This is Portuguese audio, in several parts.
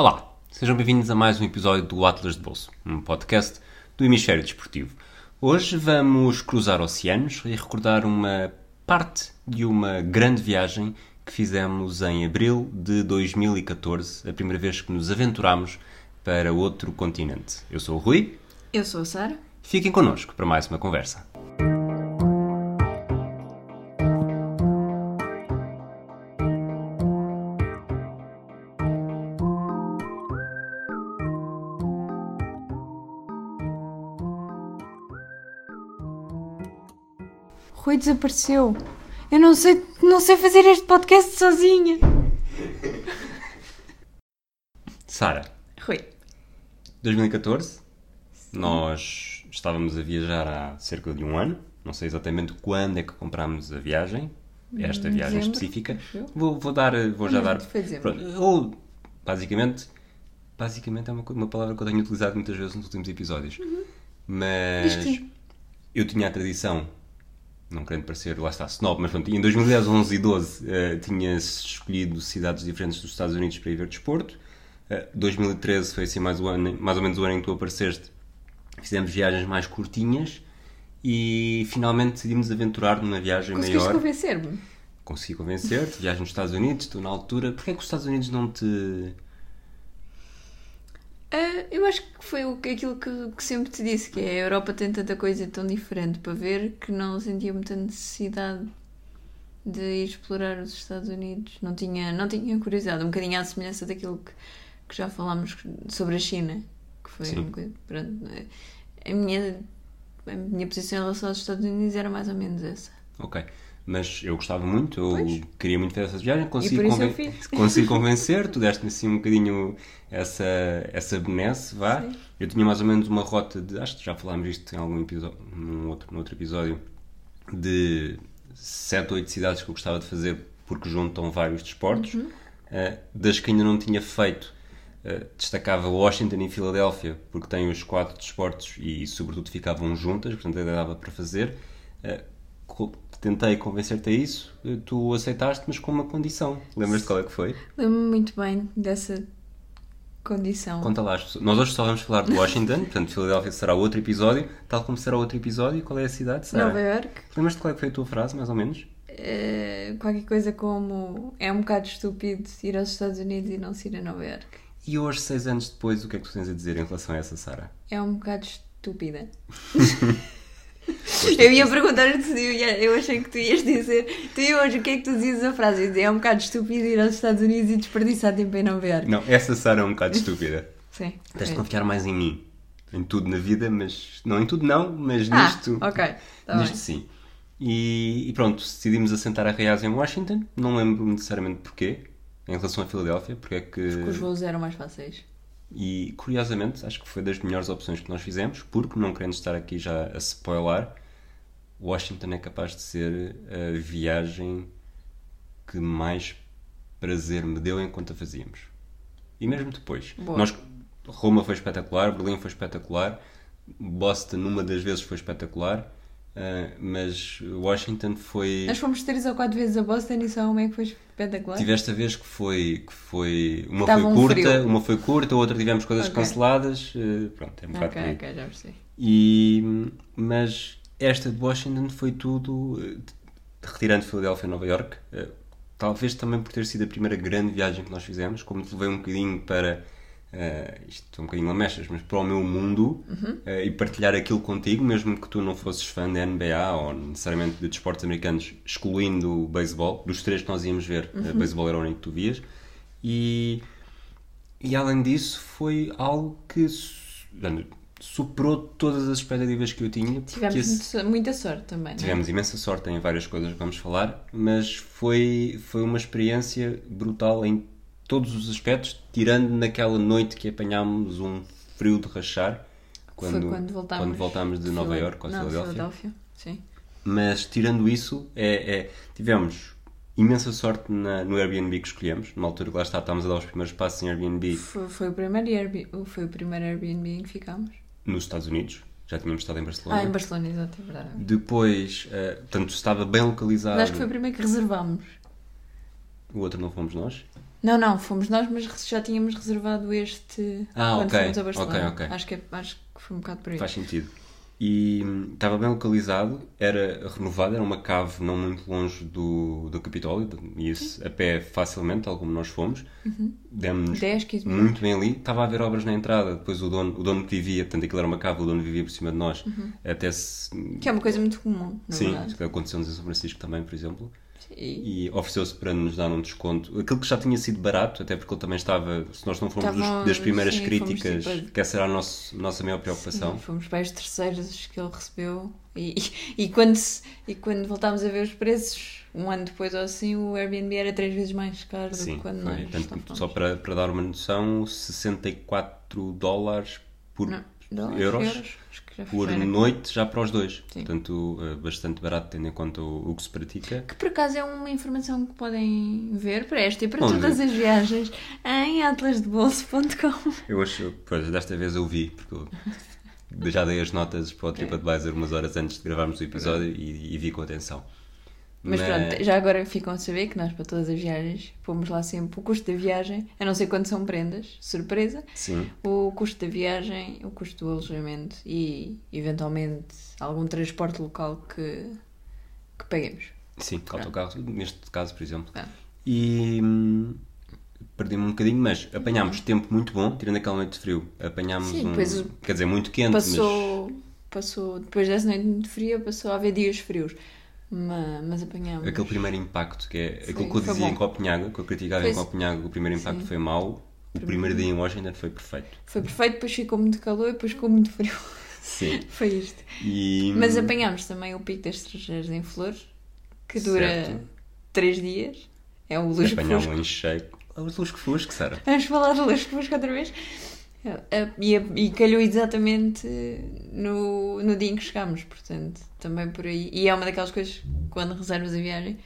Olá, sejam bem-vindos a mais um episódio do Atlas de Bolso, um podcast do Hemisfério Desportivo. Hoje vamos cruzar oceanos e recordar uma parte de uma grande viagem que fizemos em abril de 2014, a primeira vez que nos aventurámos para outro continente. Eu sou o Rui. Eu sou a Sara. Fiquem connosco para mais uma conversa. Desapareceu. Eu não sei, não sei fazer este podcast sozinha. Sara, Rui. 2014, nós estávamos a viajar há cerca de um ano. Não sei exatamente quando é que comprámos a viagem, esta viagem dezembro, específica. Vou, vou dar, vou já dar. Pronto, Ou, basicamente, basicamente é uma, uma palavra que eu tenho utilizado muitas vezes nos últimos episódios. Mas que sim. eu tinha a tradição, não querendo parecer, lá está, snob, mas pronto, em 2010, 11 e 12 eh, tinha escolhido cidades diferentes dos Estados Unidos para ir ver desporto. Eh, 2013 foi assim mais, o ano, mais ou menos o ano em que tu apareceste. Fizemos viagens mais curtinhas e finalmente decidimos aventurar numa viagem Conseguiste maior. convencer-me? Consegui convencer-te, viagem nos Estados Unidos, tu na altura. Porquê é que os Estados Unidos não te. Ah, eu acho que foi o aquilo que, que sempre te disse, que é, a Europa tem tanta coisa tão diferente para ver que não sentia muita necessidade de ir explorar os Estados Unidos. Não tinha, não tinha curiosidade, um bocadinho à semelhança daquilo que, que já falámos sobre a China, que foi Sim. um bocadinho, pronto, a minha, a minha posição em relação aos Estados Unidos era mais ou menos essa. Ok. Mas eu gostava muito, eu Pois. queria muito fazer essa viagem, consegui, conven- consegui convencer, tu deste-me assim um bocadinho essa, essa benesse, vá. Sim. Eu tinha mais ou menos uma rota de, acho que já falámos isto em algum episódio, num outro, num outro episódio, de 7 ou 8 cidades que eu gostava de fazer porque juntam vários desportos, Uhum. Eh, das que ainda não tinha feito. eh, destacava Washington e Filadélfia porque têm os quatro desportos e sobretudo ficavam juntas, portanto ainda dava para fazer. Co- tentei convencer-te a isso, tu aceitaste, mas com uma condição. Lembras-te qual é que foi? Lembro-me muito bem dessa condição. Conta lá. Nós hoje só vamos falar de Washington, portanto Filadélfia será outro episódio, tal como será outro episódio. Qual é a cidade? Sara? Nova York. Lembras-te qual é que foi a tua frase, mais ou menos? Eh, qualquer coisa como é um bocado estúpido ir aos Estados Unidos e não se ir a Nova York. E hoje, seis anos depois, o que é que tu tens a dizer em relação a essa, Sara? É um bocado estúpida. eu ia perguntar-te se eu, achei que tu ias dizer. Tu e hoje, o que é que tu dizes a frase? Eu ia dizer, É um bocado estúpido ir aos Estados Unidos e desperdiçar tempo em Nova York. Não, essa Sara é um bocado estúpida. Sim. Tens de confiar mais em mim. Em tudo na vida, mas. Não em tudo, não, mas Ah, nisto. ok. Tá nisto bem. sim. E, e pronto, decidimos assentar a reais em Washington. Não lembro necessariamente porquê, em relação a Filadélfia, porque é que. Os voos eram mais fáceis. E curiosamente, acho que foi das melhores opções que nós fizemos, porque não querendo estar aqui já a spoiler, Washington é capaz de ser a viagem que mais prazer me deu enquanto a fazíamos. E mesmo depois. Boa. Nós, Roma foi espetacular, Berlim foi espetacular, Boston uma das vezes foi espetacular, ah, mas Washington foi. Nós fomos três ou quatro vezes a Boston e só uma é que foi espetacular. Tiveste a vez que foi, que foi uma foi um curta, frio. uma foi curta, outra tivemos coisas Ok. canceladas, eh, pronto, é um bocado Ok, ok, já percebi. E, mas esta de Washington foi tudo, eh, retirando Filadélfia e Nova York, eh, talvez também por ter sido a primeira grande viagem que nós fizemos, como te levei um bocadinho para, eh, isto é um bocadinho lamechas, mas para o meu mundo eh, e partilhar aquilo contigo, mesmo que tu não fosses fã da NBA ou necessariamente de desportos americanos, excluindo o beisebol, dos três que nós íamos ver, eh, beisebol era o único que tu vias, e e além disso, foi algo que su- superou todas as expectativas que eu tinha. Tivemos esse- muita sorte também. é? tivemos imensa sorte em várias coisas que vamos falar, mas foi, foi uma experiência brutal em todos os aspectos, tirando naquela noite que apanhámos um frio de rachar. Quando, Foi quando voltámos, quando voltámos de Nova Fila- York ou Filadélfia. Sim. Mas tirando isso, é, é- tivemos imensa sorte na- no Airbnb que escolhemos. Numa altura que lá está, estávamos a dar os primeiros passos em Airbnb Foi, foi o primeiro Airbnb, foi o primeiro Airbnb em que ficámos. nos Estados Unidos. Já tínhamos estado em Barcelona. Ah, em Barcelona, exato, é verdade. Depois, eh, portanto, estava bem localizado. Mas acho que foi o primeiro que reservámos. O outro não fomos nós. Não, não, fomos nós, mas já tínhamos reservado este Ah, quando ok, fomos a Barcelona. ok, ok. Acho, que, é- acho que foi um bocado por aí. Faz sentido. E hum, estava bem localizado, era renovado, era uma cave não muito longe do, do Capitólio, e isso a pé facilmente, tal como nós fomos. Demos 10, 15 minutos. muito bem ali. Estava a haver obras na entrada, depois o dono, o dono que vivia, portanto aquilo era uma cave, o dono vivia por cima de nós. Até se. Que é uma coisa muito comum, na Sim, verdade. aconteceu em São Francisco também, por exemplo. E E ofereceu-se para nos dar um desconto. Aquilo que já tinha sido barato, até porque ele também estava. Se nós não fomos dos- Estavam- das primeiras sim, fomos críticas, tipo- que essa era a nosso, nossa maior preocupação. Sim, fomos para os terceiros que ele recebeu e, e, e quando, e quando voltámos a ver os preços, um ano depois ou assim, o Airbnb era três vezes mais caro do Sim, que quando foi. nós Portanto, só para, para dar uma noção, 64 dólares por, Não, dólares, euros, já por era. noite já para os dois. Sim. Portanto, eh, bastante barato tendo em conta o, o que se pratica. Que por acaso é uma informação que podem ver para esta e para Onde? todas as viagens em atlasdebolso.com. Eu acho, pois, desta vez eu vi, porque eu já dei as notas para o TripAdvisor umas horas antes de gravarmos o episódio e, e vi com atenção. Mas pronto, já agora ficam a saber que nós para todas as viagens pomos lá sempre o custo da viagem, a não ser quando são prendas, surpresa, Sim, o custo da viagem, o custo do alojamento e eventualmente algum transporte local que, que paguemos. sim, autocarro, neste caso, por exemplo. Ah. E hum, perdi-me um bocadinho, mas apanhámos tempo muito bom, tirando aquela noite de frio. Apanhámos Sim, um. depois o- Quer dizer, muito quente, mas. Passou, passou, depois dessa noite muito fria, passou a haver dias frios. Mas, mas apanhámos. Aquele primeiro impacto, que é Foi- aquilo que eu dizia bom. em Copenhague, que eu criticava Foi- em Copenhague, o primeiro impacto Sim. foi mau, o primeiro dia em Washington foi perfeito. Foi perfeito, depois ficou muito calor e depois ficou muito frio. Sim. Foi isto. E, Mas apanhámos também o pico das estrangeiras em flores, que dura Certo. 3 dias. É o Lusco apanhámos Fusco. um cheio. Os Lusco Fusco, Sara. Vamos falar do Lusco Fusco outra vez? Eh, E, e calhou exatamente no, no dia em que chegámos, portanto, também por aí. E é uma daquelas coisas, quando reservas a viagem,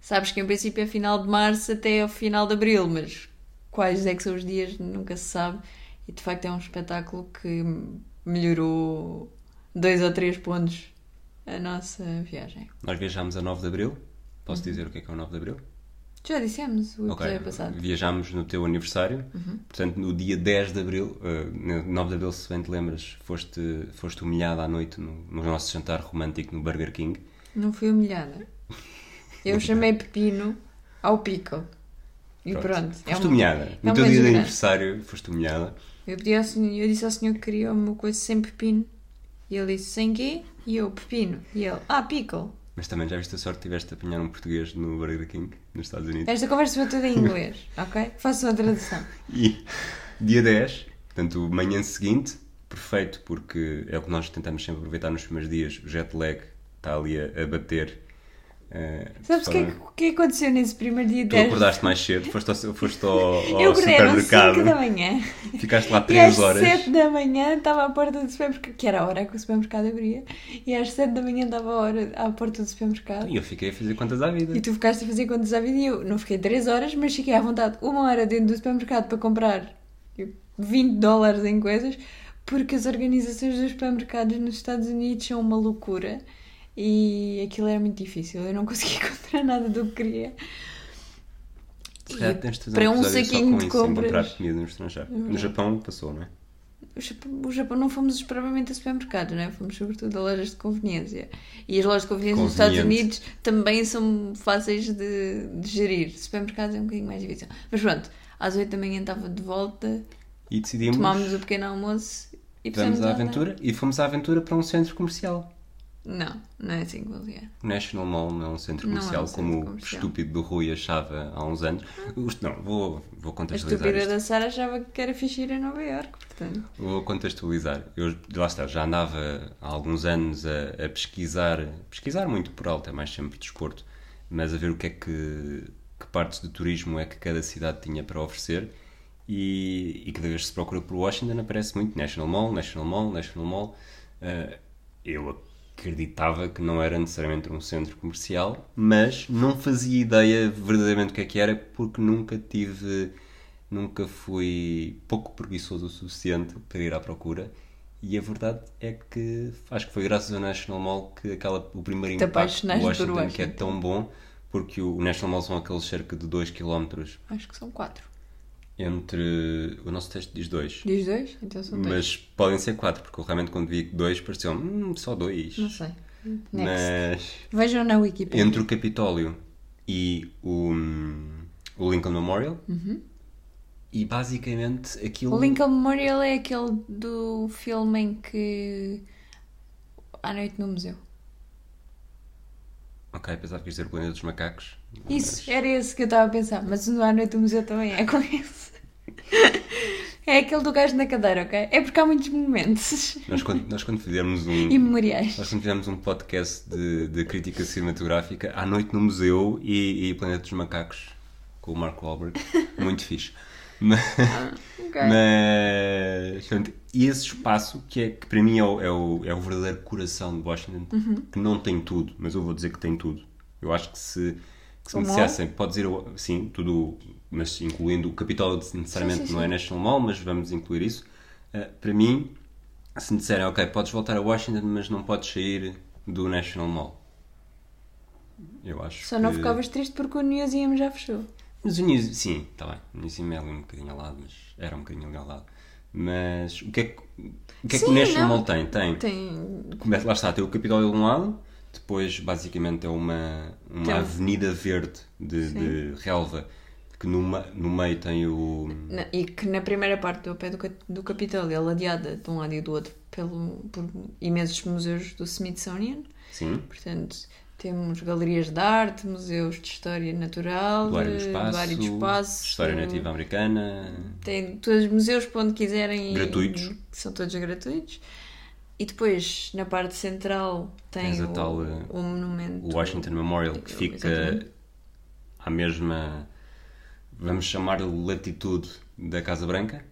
sabes que em princípio é final de março até ao final de abril, mas quais é que são os dias nunca se sabe. E de facto é um espetáculo que melhorou dois ou três pontos a nossa viagem. Nós viajámos a 9 de Abril. Uhum. Posso dizer o que é que é o 9 de Abril? Já dissemos o Ok. episódio passado. Viajámos no teu aniversário. Uhum. Portanto, no dia 10 de Abril, eh, no 9 de Abril, se bem te lembras, foste, foste humilhada à noite no, no nosso jantar romântico no Burger King. Não fui humilhada. Eu chamei Pepino ao pico. E pronto. é Foste uma- humilhada. é No teu dia de aniversário, foste humilhada. Eu, pedi ao senhor, eu disse ao senhor que queria uma coisa sem pepino. E ele disse sem quê? E eu, pepino. E ele, ah, pickle. Mas também já viste a sorte que tiveste a apanhar um português no Burger King, nos Estados Unidos. Esta conversa foi toda em inglês, ok? Faço uma tradução. E dia 10, portanto, manhã seguinte, perfeito, porque é o que nós tentamos sempre aproveitar nos primeiros dias. O jet lag está ali a, a bater. Eh, Sabes o que, é só- que- aconteceu nesse primeiro dia Tu 10? acordaste mais cedo, foste ao, foste ao, ao Eu acordei às 5 supermercado, da manhã. ficaste lá E 3 às horas. 7 da manhã estava à porta do supermercado, que era a hora que o supermercado abria. E às 7 da manhã estava a hora à porta do supermercado. E eu fiquei a fazer contas à vida. E tu ficaste a fazer contas à vida e eu não fiquei 3 horas, mas fiquei à vontade uma hora dentro do supermercado para comprar tipo, 20 dólares em coisas, porque as organizações dos supermercados nos Estados Unidos são uma loucura e aquilo era muito difícil. Eu não conseguia encontrar nada do que queria. Se calhar tens de fazer para um um saquinho de compras. comida no estrangeiro. No. Japão passou, não é? O Japão, o Japão não fomos propriamente a supermercados, não é? Fomos sobretudo a lojas de conveniência. E as lojas de conveniência nos Estados. Unidos também são fáceis de, de gerir. Supermercados é um bocadinho mais difícil. Mas pronto, às 8 da manhã estava de volta, E decidimos, tomámos o pequeno almoço e pusemos à a aventura e fomos à aventura para um centro comercial. Não, não é assim que. O National Mall não é um centro Não é um comercial centro como comercial. o estúpido do Rui achava há uns anos. Os- Não, vou, vou A contextualizar estúpida isto. da Sara achava que era fixe ir a Nova York, portanto. Vou contextualizar. Eu, lá está, já andava há alguns anos a, a pesquisar, pesquisar muito por alto, é mais sempre desporto, mas a ver o que é que, que partes de turismo é que cada cidade tinha para oferecer e, e cada vez que se procura por Washington aparece muito National Mall, National Mall, National Mall. Eh, eu acreditava que não era necessariamente um centro comercial, mas não fazia ideia verdadeiramente o que é que era porque nunca tive nunca fui pouco preguiçoso o suficiente para ir à procura. E a verdade é que acho que foi graças ao National Mall que aquela, o primeiro Te impacto por Washington, que é tão bom porque o National Mall são aqueles cerca de 2 km Acho que são quatro. Entre. O nosso texto diz 2. Diz dois? Então são dois. Mas podem ser 4, porque eu realmente quando vi 2 pareceu hum, só 2. Não sei. Next. Mas Vejam na Wikipedia. entre o Capitólio e o, o Lincoln Memorial, e basicamente aquilo. O Lincoln Memorial é aquele do filme em que. À noite no museu. Ok, pensava que ias dizer o Planeta dos Macacos. Isso, era esse que eu estava a pensar. Mas o à noite no museu também é com esse. É aquele do gajo na cadeira, ok? É porque há muitos momentos. Nós quando, nós quando fizermos um. E memoriais. Nós quando fizemos um podcast de, de crítica cinematográfica à noite no museu e, e Planeta dos Macacos com o Mark Wahlberg, muito fixe. Mas, Ok. mas portanto, e esse espaço que, é, que para mim é o, é, o, é o verdadeiro coração de Washington, que não tem tudo, mas eu vou dizer que tem tudo. Eu acho que se, que se O me mall? dissessem, pode dizer, sim, tudo, mas incluindo o Capitólio, necessariamente Sim, sim, não é sim. National Mall, mas vamos incluir isso. Uh, para mim, se me disserem, ok, podes voltar a Washington, mas não podes sair do National Mall. Eu acho Só não que... ficavas triste porque o Museum já fechou. Mas o News, sim, está bem. O News é ali um bocadinho ao lado, mas era um bocadinho ali ao lado. Mas o que é que o, que é que o National não. Tem? Tem. Tem. Começa, lá está, tem o Capitólio de um lado, depois basicamente é uma, uma Tem avenida verde de, de relva que no, no meio tem o. Na- E que na primeira parte do pé do, do Capitólio é ladeada de um lado e do outro pelo, por imensos museus do Smithsonian. Sim, Portanto, temos galerias de arte, museus de história natural, do área do de- espaço, do área do espaço, História Nativa Americana. Tem todos os museus para onde quiserem. Gratuitos. são todos gratuitos. E depois, na parte central, tem o, tal, eh, o monumento. o Washington Memorial, que fica Exatamente. à mesma, vamos chamar-lhe latitude da Casa Branca.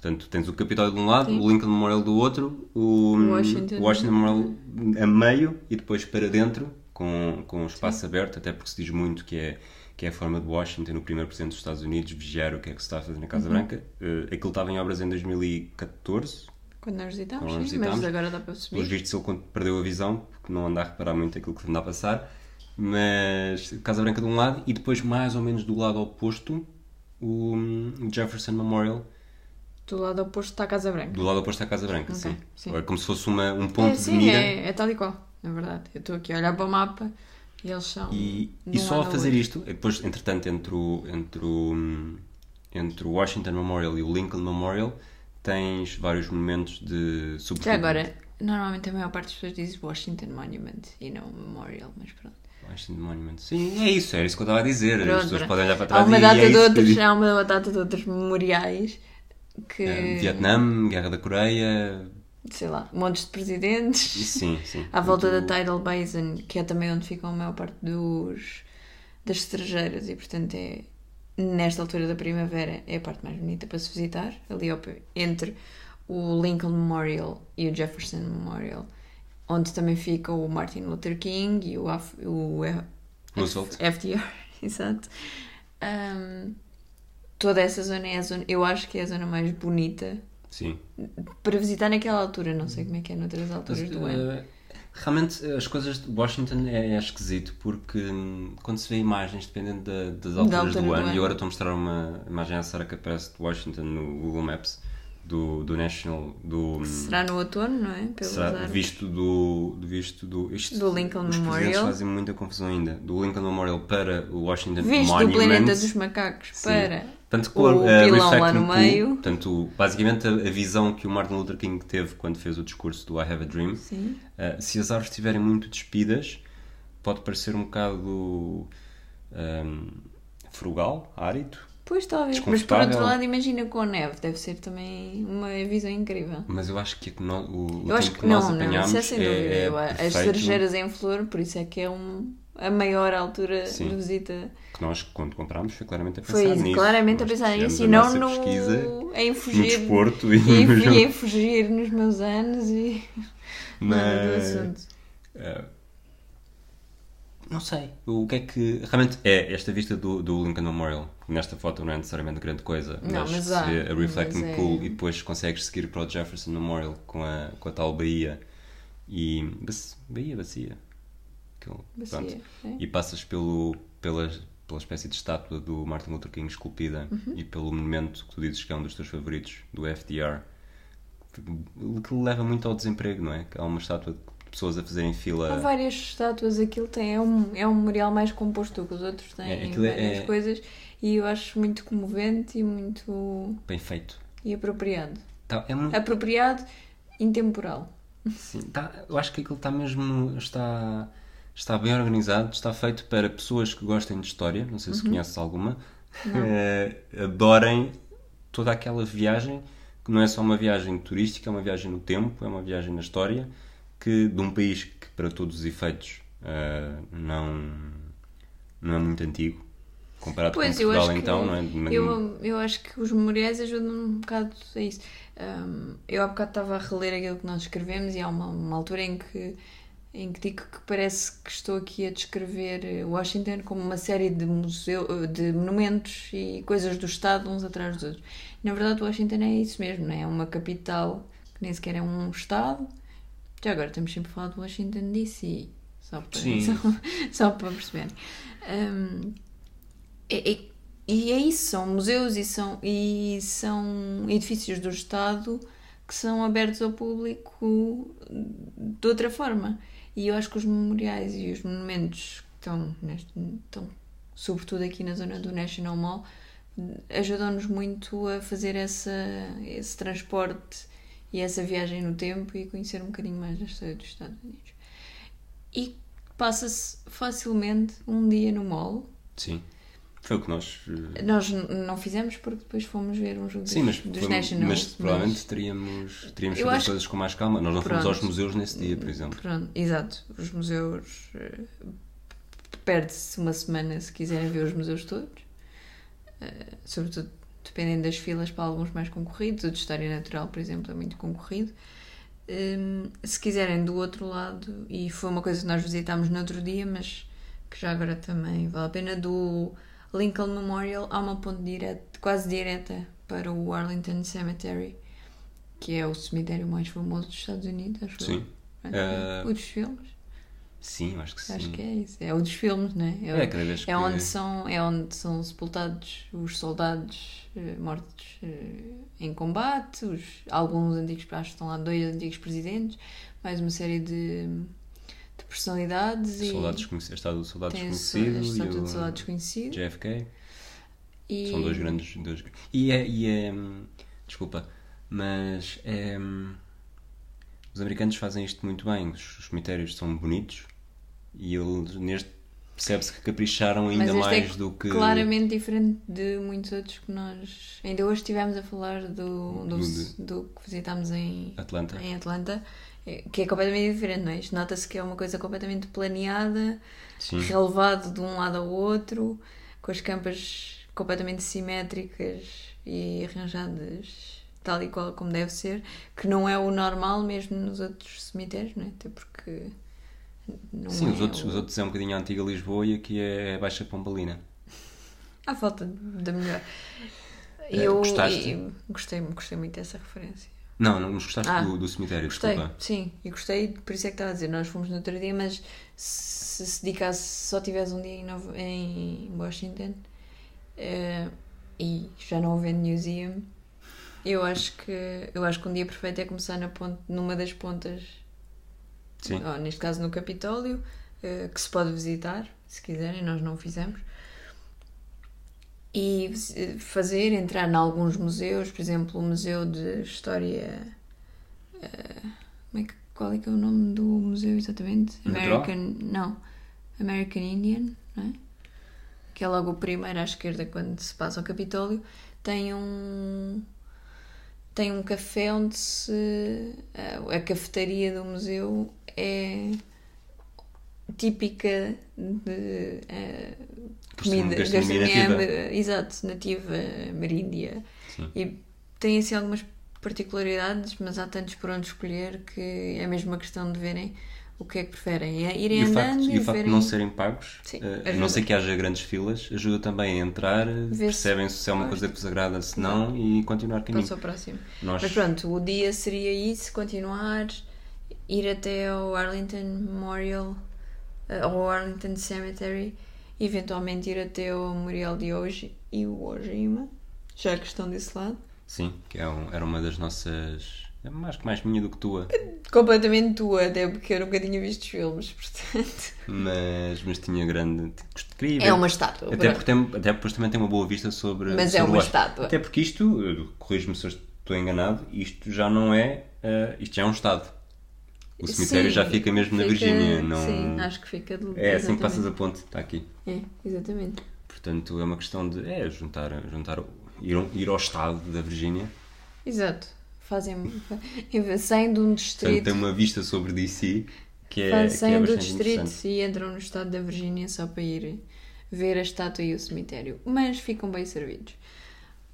Portanto, tens o Capitólio de um lado, Sim. o Lincoln Memorial do outro, o Washington. Washington Memorial a meio e depois para dentro, com, com o espaço aberto, até porque se diz muito que é, que é a forma de Washington, o primeiro presidente dos Estados Unidos, vigiar o que é que se está a fazer na Uhum. Casa Branca. Eh, aquilo estava em obras em 2014, Quando nós visitámos, Quando nós sim, mas visitámos. agora dá para Pelos subir. vistos ele perdeu a visão, porque não anda a reparar muito aquilo que anda a passar. Mas Casa Branca de um lado e depois mais ou menos do lado oposto o hum, Jefferson Memorial. Do lado oposto está a Casa Branca. Do lado oposto à Casa Branca, Ok, sim. sim. É como se fosse uma, um ponto é, de sim, mira. é, é tal e qual, na verdade. Eu estou aqui a olhar para o mapa e eles são. E, de e só a fazer outro. isto, e depois, entretanto, entre o, entre, o, entre o Washington Memorial e o Lincoln Memorial, tens vários monumentos de Já sobretudo- agora, normalmente a maior parte das pessoas diz Washington Monument e não Memorial, mas pronto. Washington Monument. Sim, é isso, era isso que eu estava a dizer. As Pronto, pessoas pronto. podem olhar para Há trás uma e data é de outros, há uma data de outros memoriais que. Eh, Vietnã, Guerra da Coreia. Sei lá, montes de presidentes. Sim, sim. À volta Muito- da Tidal Basin, que é também onde ficam a maior parte dos, das estrangeiras, e portanto é nesta altura da primavera é a parte mais bonita para se visitar, ali ao entre o Lincoln Memorial e o Jefferson Memorial, onde também fica o Martin Luther King e o, Af- o Roosevelt. FDR, exato. Ahm, toda essa zona é a zona, eu acho que é a zona mais bonita Sim. para visitar naquela altura, não sei como é que é noutras Mas, alturas do ano. eh, realmente as coisas de Washington é, é esquisito porque hum, quando se vê imagens dependendo da- das alturas altura do do ano, ano. e agora estou a mostrar uma imagem à Sara que aparece de Washington no Google Maps do, do National do Será no outono, não é? Pelas será visto do, do visto do isto, Do Lincoln os Memorial. fazem muita confusão ainda do Lincoln Memorial para o Washington Visto do Monument planeta dos macacos Sim. para Tanto o a pilão lá no meio. Portanto, basicamente a, a visão que o Martin Luther King teve quando fez o discurso do I Have a Dream. Sim. uh, se as árvores estiverem muito despidas, pode parecer um bocado um, frugal, árido, Pois talvez. Mas por outro lado, imagina com a neve, deve ser também uma visão incrível. mas eu acho que, no- o, o Eu tempo acho que, que nós não, não, apanhámos isso é sem dúvida. é, Eu- As cerejeiras em flor, por isso é que é um, a maior altura Sim. de visita. que nós, quando comprámos, foi claramente a pensar Foi nisso. claramente a Nós pensar fizemos nisso a e não no, pesquisa em no fugir. desporto e, E, no e em fugir nos meus anos e nada do Mas- assunto. Uh, não sei. O que é que. Realmente é esta vista do, do Lincoln Memorial. Nesta foto não é necessariamente grande coisa, Não, mas, mas se há, vê a Reflecting é- Pool e depois consegues seguir para o Jefferson Memorial com a, com a tal Baía e. Baía, Bacia. aquele- Bacia, pronto. é. e passas pelo, pela, pela espécie de estátua do Martin Luther King esculpida Uhum. e pelo monumento que tu dizes que é um dos teus favoritos, do FDR, que leva muito ao desemprego, não é? Que há uma estátua de pessoas a fazerem Há fila. várias estátuas, aquilo tem, é, um, é um memorial mais composto do que os outros têm É, aquilo é- várias é- coisas e eu acho muito comovente e muito Bem feito. e apropriado. Tá, é muito, Apropriado, intemporal. sim, tá, eu acho que aquilo está mesmo. Está, está bem organizado, está feito para pessoas que gostem de história, não sei se Uhum. conheces alguma, eh, adorem toda aquela viagem, que não é só uma viagem turística, é uma viagem no tempo, é uma viagem na história, que de um país que, para todos os efeitos, eh, não, não é muito antigo, comparado Pois, com Portugal, então, que não é? Mas- eu, eu acho que os memoriais ajudam um bocado a isso. Um, eu há bocado estava a reler aquilo que nós escrevemos e há uma, uma altura em que, em que digo que parece que estou aqui a descrever Washington como uma série de, museu, de monumentos e coisas do Estado uns atrás dos outros. Na verdade, Washington é isso mesmo, não é? É uma capital que nem sequer é um Estado. Já agora estamos sempre a falar de Washington DC. Só para, só, só para perceberem. Um, é- é- e é isso, são museus e são, e são edifícios do Estado que são abertos ao público de outra forma. E eu acho que os memoriais e os monumentos que estão, neste, estão sobretudo aqui na zona do National Mall, ajudam-nos muito a fazer essa, esse transporte e essa viagem no tempo e conhecer um bocadinho mais da história dos Estados Unidos. E passa-se facilmente um dia no mall Sim. Foi o que nós. eh, nós não fizemos porque depois fomos ver um jogo Sim, mas, dos, dos foi- Nationals. mas provavelmente teríamos, teríamos feito as coisas com mais calma. Nós não fomos Pronto. aos museus nesse dia, por exemplo. Pronto, exato. Os museus. eh, Perde-se uma semana se quiserem ver os museus todos. Eh, sobretudo dependendo das filas para alguns mais concorridos. O de História Natural, por exemplo, é muito concorrido. Hum, se quiserem do outro lado, e foi uma coisa que nós visitámos no outro dia, mas que já agora também vale a pena, do Lincoln Memorial há uma ponte direta, quase direta para o Arlington Cemetery, que é o cemitério mais famoso dos Estados Unidos, acho. Sim. Acho Eh, eu. O dos filmes? Sim, acho que sim. Acho que é isso. É o dos filmes, não é? É, cada vez que. É onde são, é onde são sepultados os soldados eh, mortos eh, em combate, os, alguns antigos, acho que estão lá dois antigos presidentes, mais uma série de personalidades e Soldados desconhecidos. Estado do Soldado Desconhecido estátua e de soldado desconhecido. JFK. E, São dois grandes. Dois... E é. E é desculpa, mas é. Os americanos fazem isto muito bem. Os os cemitérios são bonitos e eles neste percebe-se que capricharam ainda é mais do que. claramente diferente de muitos outros que nós. Ainda hoje estivemos a falar do, do, Do- do que visitámos em, Atlanta. em Atlanta, que é completamente diferente, não é? Isto nota-se que é uma coisa completamente planeada, Sim. relevado de um lado ao outro, com as campas completamente simétricas e arranjadas tal e qual como deve ser, que não é o normal mesmo nos outros cemitérios, não é? Até porque. Não Sim, é os outros, o- os outros é um bocadinho a antiga Lisboa e aqui é a Baixa Pombalina. Há falta da melhor. Eh, Eu gostaste? e- gostei, gostei muito dessa referência. Não, não gostaste Ah, do, do cemitério, Gostei, desculpa. sim, e gostei, por isso é que estava a dizer, nós fomos no outro dia, mas se se dedicasse, se só tivesse um dia em, Nova- em Washington eh, e já não havendo museum, eu acho que eu acho que um dia perfeito é começar na ponte, numa das pontas, Sim. neste caso no Capitólio, eh, que se pode visitar, se quiserem, nós não o fizemos. E eh, fazer, entrar em alguns museus, por exemplo, o Museu de História. eh, como é que, qual é que é o nome do museu exatamente? American. Não. American Indian, não é? Que é logo o primeiro à esquerda quando se passa ao Capitólio. Tem um. Tem um café onde se. A, a cafetaria do museu é típica de eh, comida, gastronomia nativa. exato, nativa, ameríndia. Sim. E tem assim algumas particularidades, mas há tantos por onde escolher que é mesmo uma questão de verem o que é que preferem. É irem E o facto, andando e o facto de verem... não serem pagos, Sim, eh, a não ser que haja grandes filas, ajuda também a entrar, percebem se é uma coisa que vos agrada, se não, e continuar caminho. Passa ao próximo. Nós, Mas pronto, o dia seria isso, continuar, ir até ao Arlington Memorial ao Arlington Cemetery, eventualmente ir até o Memorial de hoje e o Ojima, já que estão desse lado. Sim, que é um- era uma das nossas. é mais que mais minha do que tua. Completamente tua, até porque eu nunca tinha visto os filmes, portanto. Mas, mas tinha grande. Queria É uma estátua. Até porque, tem, até porque depois também tem uma boa vista sobre. Mas é sobre o uma estátua. Até porque isto, eh, corrijo-me se estou enganado, isto já não é. eh, isto já é um Estado. O cemitério Sim, já fica mesmo na fica- Virgínia. Não... Sim, acho que fica de É assim que passas a ponte, está aqui. É, exatamente. Portanto, é uma questão de. É, juntar. juntar ir, ao- ir ao Estado da Virgínia. Exato. Fazem. Saem de um Portanto, distrito. tem uma vista sobre DC que é, faz- que é saem do distrito e entram no estado da Virgínia só para ir ver a estátua e o cemitério. Mas ficam bem servidos.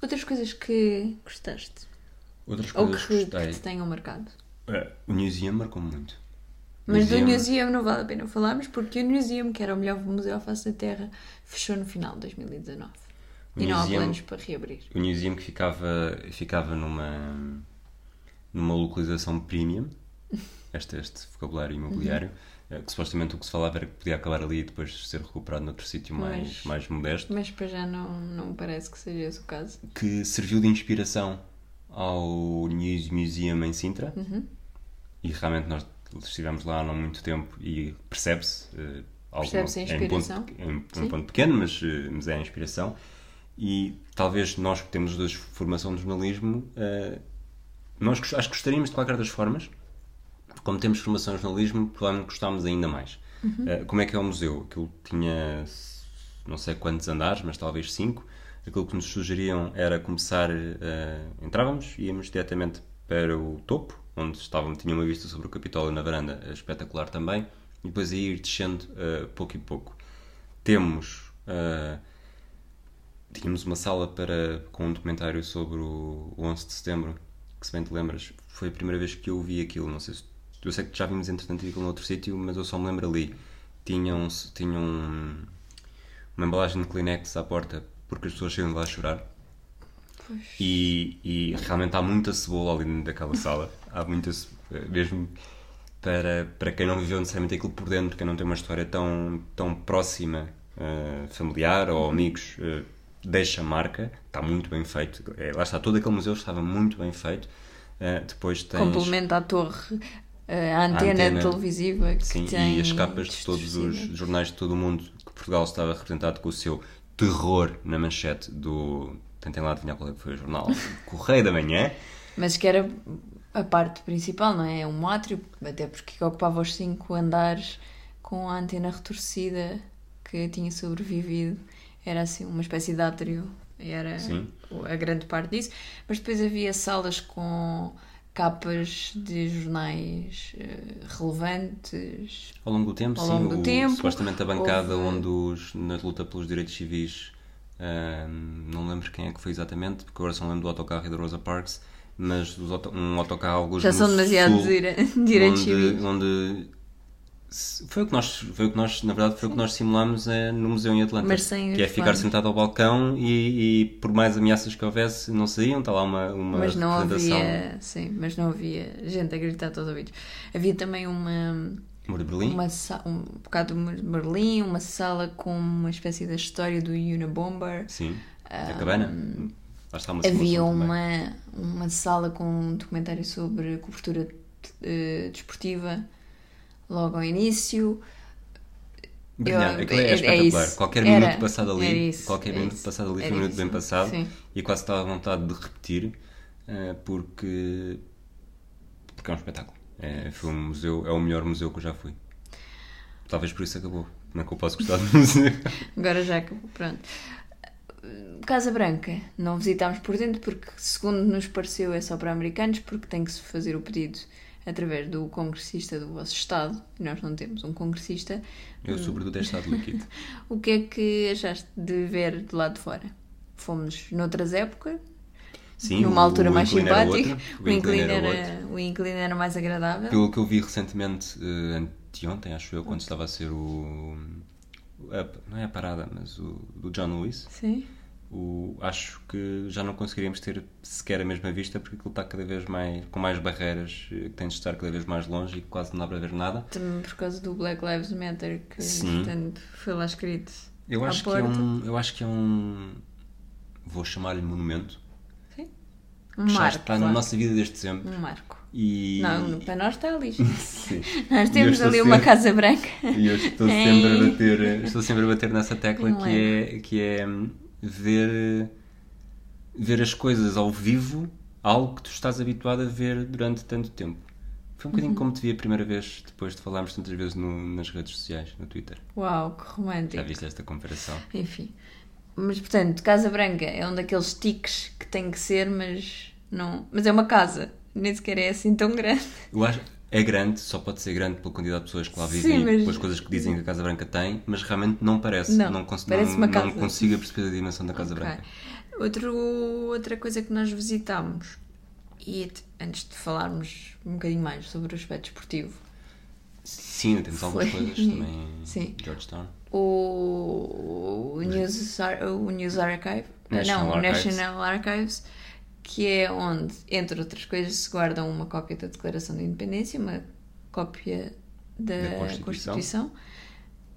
Outras coisas que gostaste? Outras Ou coisas que, que que gostei. te tenham marcado? É, o Museum marcou muito. Mas do Museum- Museum não vale a pena falarmos porque o Museum, que era o melhor museu à face da Terra, fechou no final de 2019. O e não há Museum- planos para reabrir. O Museum que ficava, ficava numa, numa localização premium, este, este vocabulário imobiliário, Uhum. que supostamente o que se falava era que podia acabar ali e depois ser recuperado noutro sítio mais, mais modesto, Mas para já não, não me parece que seja esse o caso. que serviu de inspiração ao News Museum em Sintra. Uhum. E realmente nós estivemos lá há não muito tempo e percebe-se. alguma- Percebe-se a é um ponto- inspiração. É um, um Sim. ponto pequeno, mas, eh, mas é a inspiração. E talvez nós que temos os dois formação de jornalismo, eh, nós acho que gostaríamos de qualquer das formas, como temos formação em jornalismo, provavelmente gostámos ainda mais. Uhum. Eh, como é que é o museu? Aquilo tinha não sei quantos andares, mas talvez cinco. Aquilo que nos sugeriam era começar, entrávamos, íamos diretamente para o topo, onde estavam, tinha uma vista sobre o Capitólio na varanda, eh, espetacular também, e depois a ir descendo eh, pouco e pouco. Temos, eh, tínhamos uma sala para, com um documentário sobre o, o 11 de setembro, que se bem te lembras, foi a primeira vez que eu vi aquilo, não sei se, eu sei que já vimos entretanto aquilo noutro sítio, mas eu só me lembro ali. Tinham, tinham uma embalagem de Kleenex à porta porque as pessoas de lá a chorar. E, e realmente há muita cebola ali dentro daquela sala. Há muita ce- mesmo para, para quem não viveu necessariamente aquilo por dentro, quem não tem uma história tão, tão próxima, eh, familiar ou amigos, eh, deixa marca. Está muito bem feito. É, lá está, todo aquele museu estava muito bem feito. Eh, depois tens. Complementa a torre, eh, a antena, antena. televisiva que Sim, tem. e as capas de todos os jornais de todo o mundo que Portugal estava representado com o seu terror na manchete do. Tentem lá adivinhar qual é que foi o jornal. Correio da Manhã. Mas que era a parte principal, não é? É um átrio, até porque ocupava os cinco andares com a antena retorcida que tinha sobrevivido. Era assim uma espécie de átrio. Era Sim. a grande parte disso. Mas depois havia salas com capas de jornais eh, relevantes. Ao longo do tempo, Ao sim. longo do o- tempo, supostamente a bancada houve- onde os, na luta pelos direitos civis, não lembro quem é que foi exatamente, porque agora só lembro do autocarro e da Rosa Parks, mas auto- um autocarro alguns Já são demasiado sul, dire- direitos onde, onde foi o que nós foi o que nós na verdade foi o que nós simulámos eh, no museu em Atlanta que é ficar sentado ao balcão e, e por mais ameaças que houvesse não saíam está lá uma uma mas não representação. havia, sim, mas não havia gente a gritar todos os ouvidos. Havia também uma Muro de Berlim uma um bocado de Berlim, uma sala com uma espécie da história do Unabomber. sim a cabana lá está uma Havia também. uma, uma sala com um documentário sobre cobertura eh, desportiva logo ao início. Brilhante, aquilo é, é- é espetacular. isso. Qualquer Era- minuto passado ali, isso, qualquer minuto isso, passado ali foi um minuto bem passado Sim. e quase estava à vontade de repetir eh, porque porque é um espetáculo. É, foi um museu, é o melhor museu que eu já fui. Talvez por isso acabou. Como é que eu posso gostar do museu? Agora já acabou, pronto. Casa Branca, não visitámos por dentro porque, segundo nos pareceu, é só para americanos, porque tem que se fazer o pedido através do congressista do vosso Estado. Nós não temos um congressista. Eu, sobretudo, é estado líquido. O que é que achaste de ver de lá de fora? Fomos noutras épocas, Sim, numa o- altura o mais era simpática. O incline era, outro. o incline era mais agradável. Pelo que eu vi recentemente, eh, anteontem, acho eu, quando estava a ser o. a- não é a parada, mas o do John Lewis. Sim. o, acho que já não conseguiríamos ter sequer a mesma vista porque aquilo está cada vez mais com mais barreiras, eh, que tem de estar cada vez mais longe e quase não dá para ver nada. Também por causa do Black Lives Matter, que Sim. portanto, foi lá escrito. Eu acho que é um, eu acho que é um, vou chamar-lhe monumento. Um já marco. está na nossa vida desde sempre. Um marco. E Não, para nós está lixo. Sim. Nós temos ali uma sempre- Casa Branca. E eu estou sempre a bater, estou sempre a bater nessa tecla Não que é, que é ver, ver as coisas ao vivo, algo que tu estás habituado a ver durante tanto tempo. Foi um bocadinho Uhum. como te vi a primeira vez, depois de falarmos tantas vezes no- nas redes sociais, no Twitter. Uau, que Já romântico. viste esta comparação? Enfim. Mas portanto, Casa Branca é um daqueles tiques que tem que ser, mas não. Mas é uma casa. Nem sequer é assim tão grande. Eu acho é grande, só pode ser grande pela quantidade de pessoas que lá Sim, vivem mas- e pelas coisas que dizem que a Casa Branca tem, mas realmente não parece. Não, cons- parece não, não casa. consigo perceber a dimensão da Casa Ok. Branca. Outro, outra coisa que nós visitámos, e antes de falarmos um bocadinho mais sobre o aspecto esportivo, Sim, temos algumas Foi. coisas também. Sim. Georgetown. O, o, News, o News Archive, National não, o Archives. National Archives, que é onde, entre outras coisas, se guardam uma cópia da Declaração de Independência, uma cópia da, Da Constituição. Constituição.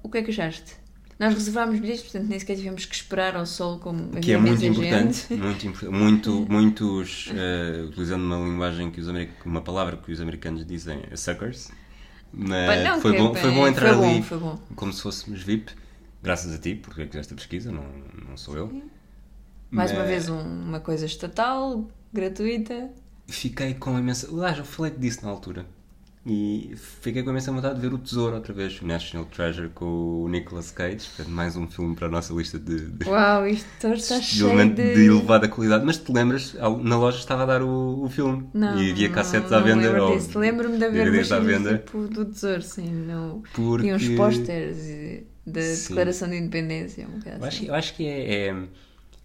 O que é que achaste? Nós reservámos bilhetes, portanto nem sequer tivemos que esperar ao sol como Que é muito importante, muito, muito, muitos, eh, utilizando uma linguagem que os americanos, uma palavra que os americanos dizem, suckers. Mas não, foi, que- bom, foi bom foi entrar bom, ali foi bom. como se fôssemos VIP, graças a ti, porque fizeste a pesquisa, não, não sou eu. Mais uma Mas vez um- uma coisa estatal, gratuita. Fiquei com imensa. Aliás, eu falei disso na altura. E fiquei com imensa vontade de ver o Tesouro outra vez, o National Treasure com o Nicolas Cage. Portanto, mais um filme para a nossa lista de, de Uau, isto está cheio de... de elevada qualidade. Mas te lembras, na loja estava a dar o, o filme Não, e havia não, cassetes não à venda. Lembro ou. Lembro-me de haver DVDs à venda. tipo do tesouro, sim. No... Porque- Tinha uns pósteres e- da Sim. Declaração de Independência. Um bocado Eu acho, assim. eu acho que é, é-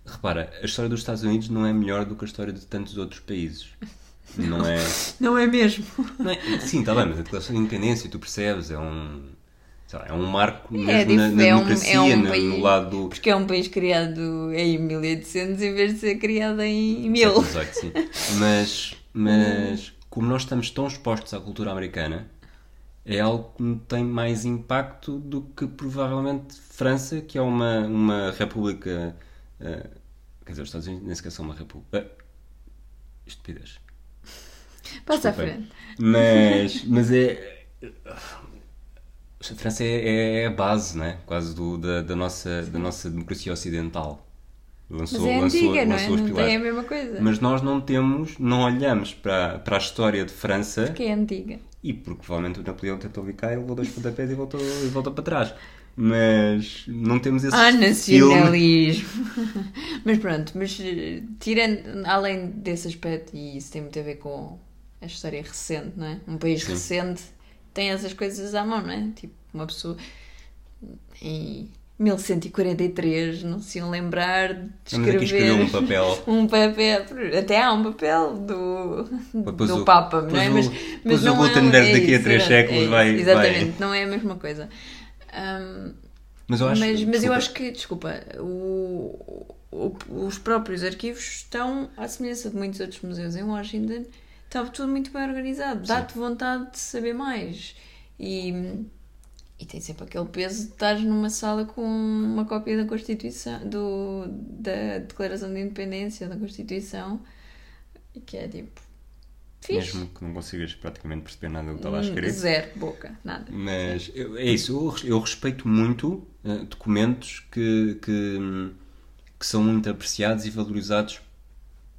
Repara, a história dos Estados Unidos não é melhor do que a história de tantos outros países. Não é. Não é mesmo? não é- sim, está bem, mas a Declaração de Independência, tu percebes, é um. lá, é um marco É, mesmo na, dif- na é um- democracia, é um no, país- no lado. Porque é um país criado em 1800 em vez de ser criado em 1000. século XVIII, sim. Mas, mas como nós estamos tão expostos à cultura americana, é algo que tem mais impacto do que provavelmente França, que é uma, uma república. eh, quer dizer, os Estados Unidos nem sequer são uma república. eh, estupidez. Passa à frente. Mas, mas é. A França é, é a base, né? Quase do, da, da, nossa, da nossa democracia ocidental. Lançou, Mas é lançou, antiga, não é? lançou os Não pilares. tem a mesma coisa. Mas nós não temos, não olhamos para, para a história de França Porque é antiga. e porque provavelmente o Napoleão tentou vir cá e levou dois pontapés e voltou, e voltou para trás. Mas não temos esse Ah, nacionalismo! mas pronto, mas eh, tirando, além desse aspecto, e isso tem muito a ver com a história recente, não é? Um país Sim. recente tem essas coisas à mão, não é? Tipo, uma pessoa em 1143 não se iam lembrar de escrever escrever um papel. um papel, até há um papel do, Depois do o- Papa, não é? Mas, o- mas depois o não Gutenberg é, daqui a isso, três é, séculos é vai- Exatamente, vai- não é a mesma coisa. Ahm, Mas eu acho, mas, mas eu acho que, desculpa, o- os próprios arquivos estão, à semelhança de muitos outros museus em Washington, estava tudo muito bem organizado. Dá-te vontade de saber mais. E, e tem sempre aquele peso de estar numa sala com uma cópia da Constituição, do, da Declaração de Independência, da Constituição, e que é tipo. Fixe. mesmo que não consigas praticamente perceber nada do que está lá escrito. Zero boca, nada. Mas eu- é isso, eu, eu respeito muito eh, documentos que, que, que são muito apreciados e valorizados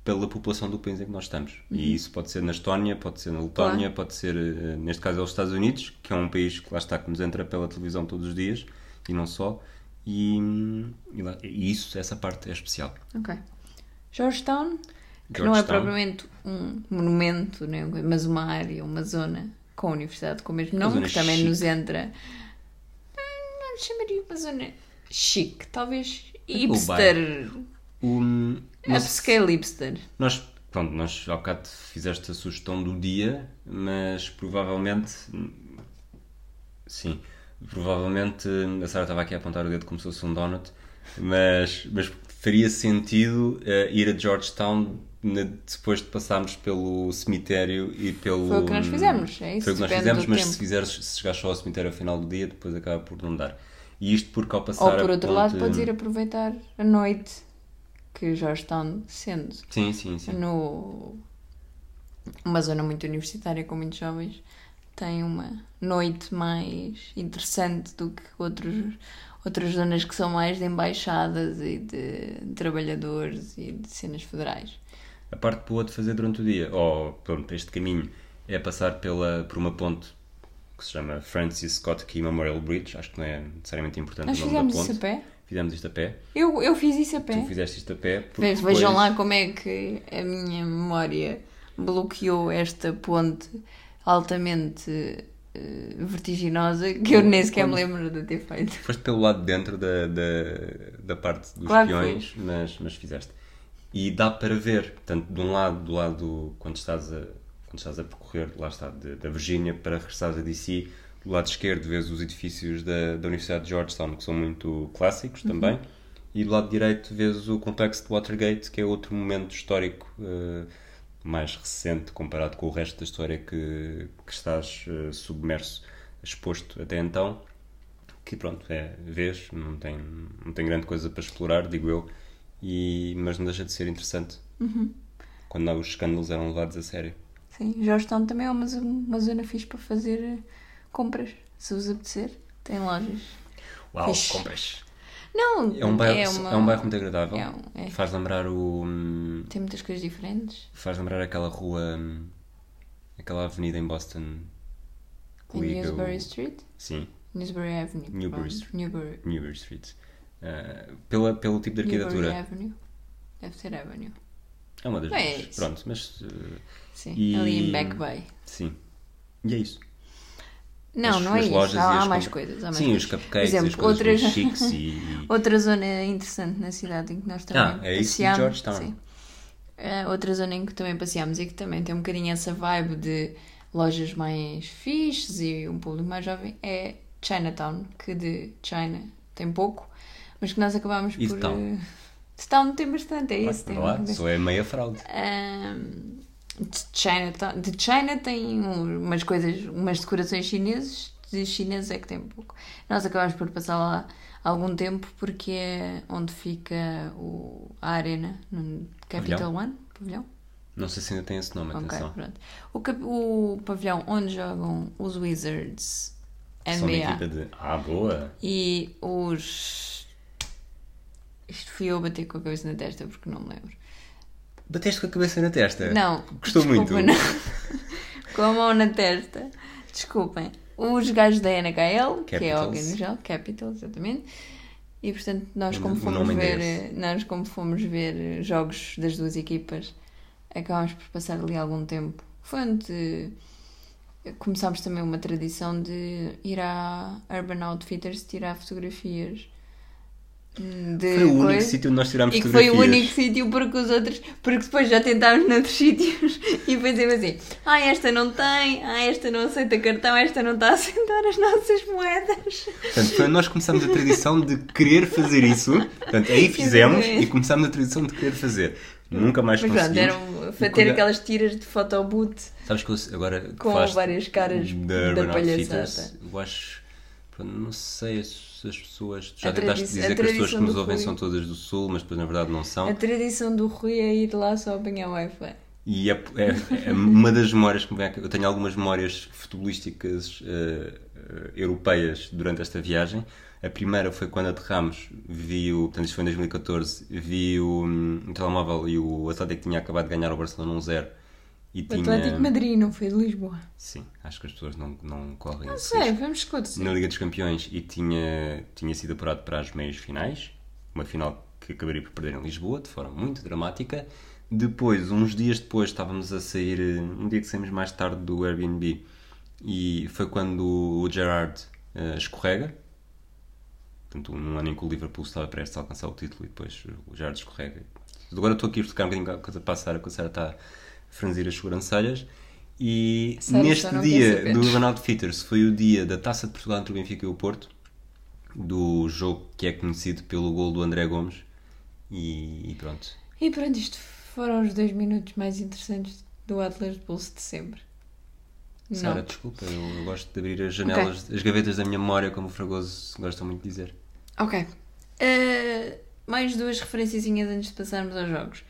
pela população do país em que nós estamos. E isso pode ser na Estónia, pode ser na Letónia, Claro. pode ser, eh, neste caso, aos Estados Unidos, que é um país que lá está, que nos entra pela televisão todos os dias, e não só. E, hum, e lá- e isso, essa parte é especial. Ok. Georgetown, que não é Georgetown. propriamente um monumento, né? mas uma área, uma zona com a universidade com o mesmo nome, que também chique. nos entra. Hum, Não lhe chamaria uma zona chique, talvez hipster. O, Upscale hipster. Nós, pronto, nós ao bocado fizeste a sugestão do dia, mas provavelmente, sim, provavelmente, a Sara estava aqui a apontar o dedo como se fosse um donut, mas, mas faria sentido uh, ir a Georgetown depois de passarmos pelo cemitério e pelo. Foi o que nós fizemos, é isso? Foi o que nós fizemos, mas tempo. se fizeres, se chegares só ao cemitério ao final do dia, depois acaba por não dar. E isto porque ao passar. Ou por outro ponte- lado, podes ir aproveitar a noite que Georgetown, sendo Sim, sim, sim. no uma zona muito universitária com muitos jovens, tem uma noite mais interessante do que outros, outras zonas que são mais de embaixadas e de trabalhadores e de cenas federais. A parte boa de fazer durante o dia, ou pronto, este caminho, é passar pela, por uma ponte que se chama Francis Scott Key Memorial Bridge. Acho que não é necessariamente importante Nós o nome da isso ponte. a pé. Fizemos isto a pé. Eu, eu fiz isso a pé. Tu fizeste isto a pé. Vejam depois- lá como é que a minha memória bloqueou esta ponte altamente eh, vertiginosa que eu nem sequer me lembro de ter feito. Foste pelo lado de dentro da, da, da parte dos Claro peões, mas, mas fizeste. E dá para ver, portanto, de um lado, do lado, quando estás a, quando estás a percorrer, lá está, da Virgínia para regressares a DC, do lado esquerdo vês os edifícios da, da Universidade de Georgetown, que são muito clássicos Uhum. também, e do lado direito vês o complexo de Watergate, que é outro momento histórico eh, mais recente comparado com o resto da história que, que estás eh, submerso, exposto até então que pronto, é, vês, não tem, não tem grande coisa para explorar, digo eu, e, mas não deixa de ser interessante quando os escândalos eram levados a sério. Sim, Georgetown também é uma, uma zona fixe para fazer compras, se vos apetecer. Tem lojas. Uau, Fixe. compras! Não, É um bairro, é, é uma- um bairro muito agradável. é um- é. Faz lembrar o. hum, Tem muitas coisas diferentes. Faz lembrar aquela rua. hum, aquela avenida em Boston. que Newsbury Street? Sim, Newsbury Avenue. Newbury. Street. Newbury, Newbury Street. Ah, pela, pelo tipo de Newbury arquitetura. Avenue. Deve ser Avenue. É uma das É duas. Pronto, mas. uh, Sim, E- ali em Back Bay. sim. E é isso. Não, As- não é as isso. Há, há as mais coisas. Há mais Sim, os coisas. cupcakes, Por as exemplo, coisas outras... chiques e... Outra zona interessante na cidade em que nós também Ah, é isso passeámos. Georgetown. sim. Eh, outra zona em que também passeámos e que também tem um bocadinho essa vibe de lojas mais fixes e um público mais jovem é Chinatown, que de China tem pouco, mas que nós acabámos por. Town? eh, Town tem bastante, é isso. tem lá, bastante. só é meia fraude. Ahm, de China, de China tem um- umas coisas, umas decorações chineses, de chineses é que tem pouco. Nós acabamos por passar lá algum tempo porque é onde fica o, a arena, no Capital Pavilhão? One, pavilhão. Não sei se ainda tem esse nome, atenção. pronto. O, o pavilhão onde jogam os Wizards São NBA equipa de... Ah, boa! e os. Isto fui eu bater com a cabeça na testa porque não me lembro. Bateste com a cabeça na testa? Não. Gostou desculpa, muito? Não. Com a mão na testa. Desculpem. Os gajos da NHL, que é a Capitals. organização, Capital, exatamente. E portanto, nós como fomos é ver, esse. nós como fomos ver jogos das duas equipas, acabámos por passar ali algum tempo. Foi onde começámos também uma tradição de ir à Urban Outfitters tirar fotografias de Foi o único sítio onde nós tirámos E foi o único sítio porque os outros, porque depois já tentámos noutros sítios e eu assim, ah, esta não tem, ah, esta não aceita cartão, esta não está a aceitar as nossas moedas. Portanto, foi nós começámos a tradição de querer fazer isso. Portanto, aí fizemos e começámos a tradição de querer fazer. Nunca mais Mas pronto, conseguimos. eram E para quando ter é- aquelas tiras de fotoboot Sabes que eu agora com várias caras da da palhaçada. Eu acho, pronto, não sei se as pessoas, tu já tentaste dizer que as pessoas que nos ouvem Rui. são todas do Sul, mas depois na verdade não são. A tradição do Rui é ir lá só apanhar o Wi-Fi. E é, é- é uma das memórias que me vem aqui. Eu tenho algumas memórias futebolísticas eh, europeias durante esta viagem. A primeira foi quando aterramos, vi o. Portanto, isto foi em 2014. Vi o, o telemóvel e o Atlético tinha acabado de ganhar o Barcelona 1-0. E O tinha. Atlético de Madrid, não foi de Lisboa. Sim, acho que as pessoas não, não correm Não sei, risco. vamos esclarecer. na Liga dos Campeões e tinha, tinha sido apurado para as meias finais, uma final que acabaria por perder em Lisboa, de forma muito dramática. Depois, uns dias depois, estávamos a sair, eh, um dia que saímos mais tarde do Airbnb, e foi quando o Gerard eh, escorrega. Portanto, num ano em que o Liverpool estava prestes a alcançar o título e depois o Gerard escorrega. Agora estou aqui a tocar um bocadinho a coisa para a Sara, que a Sara está a franzir as sobrancelhas. E só neste dia do Urban Outfitters foi o dia da Taça de Portugal entre o Benfica e o Porto, do jogo que é conhecido pelo gol do André Gomes, E, e pronto. E pronto, isto foram os dois minutos mais interessantes do Atlas de Bolso de sempre. Sara, desculpa, eu, eu gosto de abrir as janelas, as gavetas da minha memória, como o Fragoso gosta muito de dizer. Ok. Eh, mais duas referenciazinhas antes de passarmos aos jogos.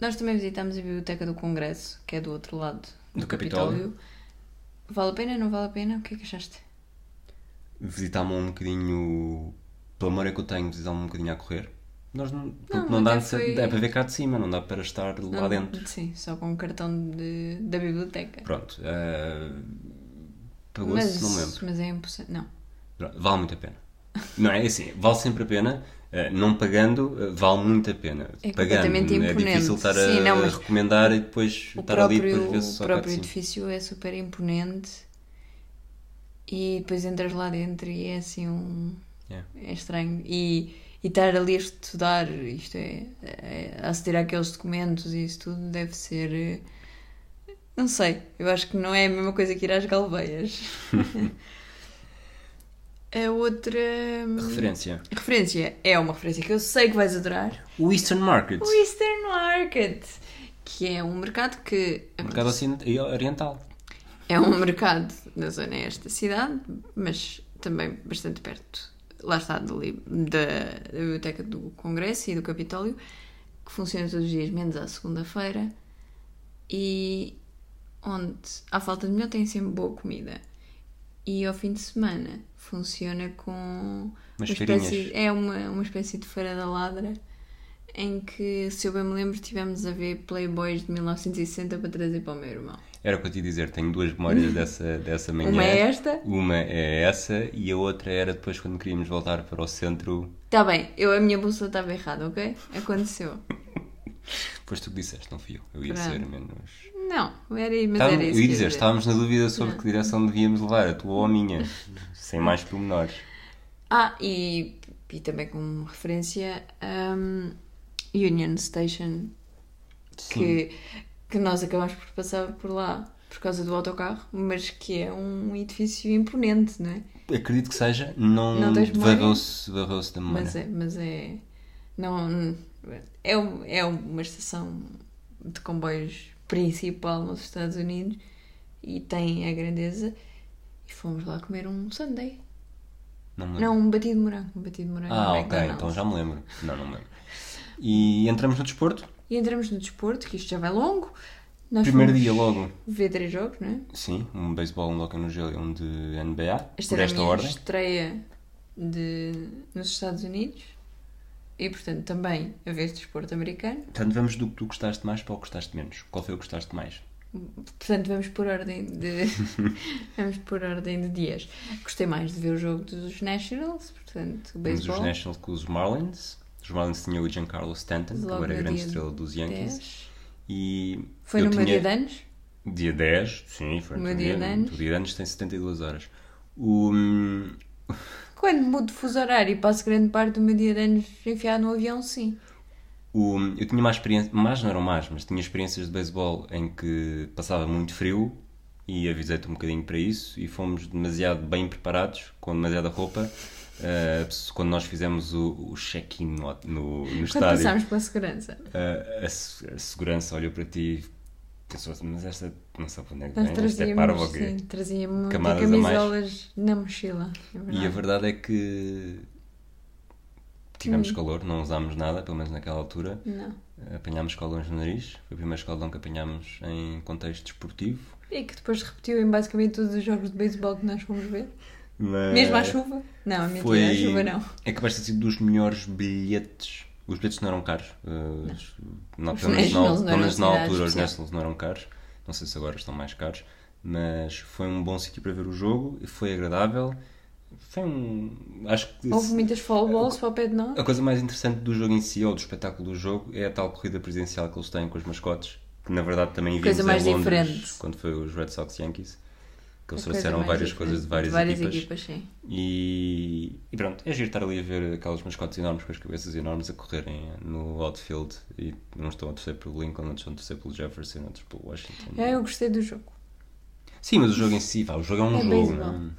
Nós também visitámos a Biblioteca do Congresso, que é do outro lado do, Do Capitólio. Vale a pena? Não vale a pena? O que é que achaste? Visitar-me um bocadinho, pela memória que eu tenho, visitar-me um bocadinho a correr. Nós não, porque não, até dá, foi- é para ver cá de cima, não dá para estar lá Não, dentro. Sim, só com o cartão de, da biblioteca. Pronto. eh, Pagou-se, não me lembro. mas é impossível. Não. Vale muito a pena. Não é assim, vale sempre a pena. eh, Não pagando, eh, vale muito a pena. É Pagando, completamente é imponente. difícil estar a, Sim, não, mas a recomendar e depois O estar ali e próprio, depois ver-se o só de próprio cima. edifício é super imponente e depois entras lá dentro e é assim um. Yeah. É estranho. E, e estar ali a estudar, isto é, é, a aceder àqueles documentos e isso tudo deve ser. eh, Não sei, eu acho que não é a mesma coisa que ir às galveias. a outra Referência. referência é uma referência que eu sei que vais adorar: O Eastern Market. o Eastern Market, que é um mercado que. Mercado e oriental. É um mercado na zona este da cidade, mas também bastante perto, lá está, dali, da, da Biblioteca do Congresso e do Capitólio, que funciona todos os dias, menos à segunda-feira, e onde, à falta de melhor, tem sempre boa comida. E ao fim de semana funciona com Umas espécie, feirinhas. é uma, uma espécie de feira da ladra em que, se eu bem me lembro, tivemos a ver Playboys de 1960 para trazer para o meu irmão. Era o que eu te dizer, tenho duas memórias dessa, dessa manhã. Uma é esta. Uma é essa e a outra era depois quando queríamos voltar para o centro. Está bem, eu, a minha bússola estava errada, ok? Aconteceu. Depois tu que disseste, não fui eu. Eu ia Pronto. dizer menos. Não, era, mas Estava- era eu isso. ia que dizer, estávamos na dúvida sobre Não. que direção devíamos levar, a tua ou a minha. Sem mais pormenores. Ah, e, e também como referência, um, Union Station, que, que nós acabamos por passar por lá por causa do autocarro, mas que é um edifício imponente, não é? Acredito que seja, não, Não varrou-se varrou-se da memória. Mas é, mas é. Não, é, é uma estação de comboios principal nos Estados Unidos e tem a grandeza. E fomos lá comer um sundae. Não me lembro. Não, um batido de morango. Um batido de morango. ah, ok, McDonald's. então já me lembro. Não, não me lembro. E entramos no desporto. E entramos no desporto, que isto já vai longo. Nós Primeiro dia logo. ver três jogos, não é? Sim, um beisebol, um hockey no gelo e um de NBA. Esta por era a esta minha ordem. estreia de, nos Estados Unidos. E, portanto, também a ver desporto americano. Portanto, vamos do que tu gostaste mais para o que gostaste menos. Qual foi o que gostaste mais? Portanto, vamos por ordem de. vamos por ordem de dias. Gostei mais de ver o jogo dos Nationals, portanto, o Temos os. Nationals com os Marlins. Os Marlins tinham o Giancarlo Stanton, que Logo agora é a no grande dia estrela dos Yankees. 10. E Foi no meu tinha- dia de anos. Dia 10, sim, foi no meu teu dia de anos. O dia de anos tem 72 horas. O, hum, Quando mudo de fuso horário e passo grande parte do meu dia de anos enfiado no avião, sim. o, eu tinha mais experiência, mais não eram mais, mas tinha experiências de beisebol em que passava muito frio e avisei-te um bocadinho para isso e fomos demasiado bem preparados, com demasiada roupa, eh, quando nós fizemos o, o check-in no, no, no Quando estádio. passámos pela segurança. a, a a segurança olhou para ti pensou assim, mas esta não sabe onde é que Nós vem, esta é quê? sim, trazíamos Camadas camisolas na mochila. é E a verdade. é que tivemos Hum. calor, não usámos nada, pelo menos naquela altura. Não. Apanhámos escaldões no nariz, foi o primeiro escaldão que apanhámos em contexto desportivo. E que depois repetiu em basicamente todos os jogos de beisebol que nós fomos ver. Mas Mesmo à chuva? Não, mentira, foi... à chuva não. É capaz de ter sido dos melhores bilhetes. Os bilhetes não eram caros. Uh, não, pelo menos, na, na altura os. Nationals não eram caros. Não sei se agora estão mais caros. Mas foi um bom sítio para ver o jogo. e Foi agradável. Foi um. Acho que. Houve muitas fall balls para o pé de nós. A coisa mais interessante do jogo em si, ou do espetáculo do jogo, é a tal corrida presidencial que eles têm com os mascotes, que na verdade também Coisa vimos mais em Londres, diferente. quando foi os Red Sox Yankees, que eles coisa trouxeram várias diferente. coisas de várias, equipas. equipas. sim. E, e pronto, é giro estar ali a ver aquelas mascotes enormes com as cabeças enormes a correrem no outfield e uns estão a torcer pelo Lincoln, outros estão a torcer pelo Jefferson, outros pelo Washington. É, eu gostei do jogo. Sim, mas o jogo em si, pá, o jogo é um É jogo. não é?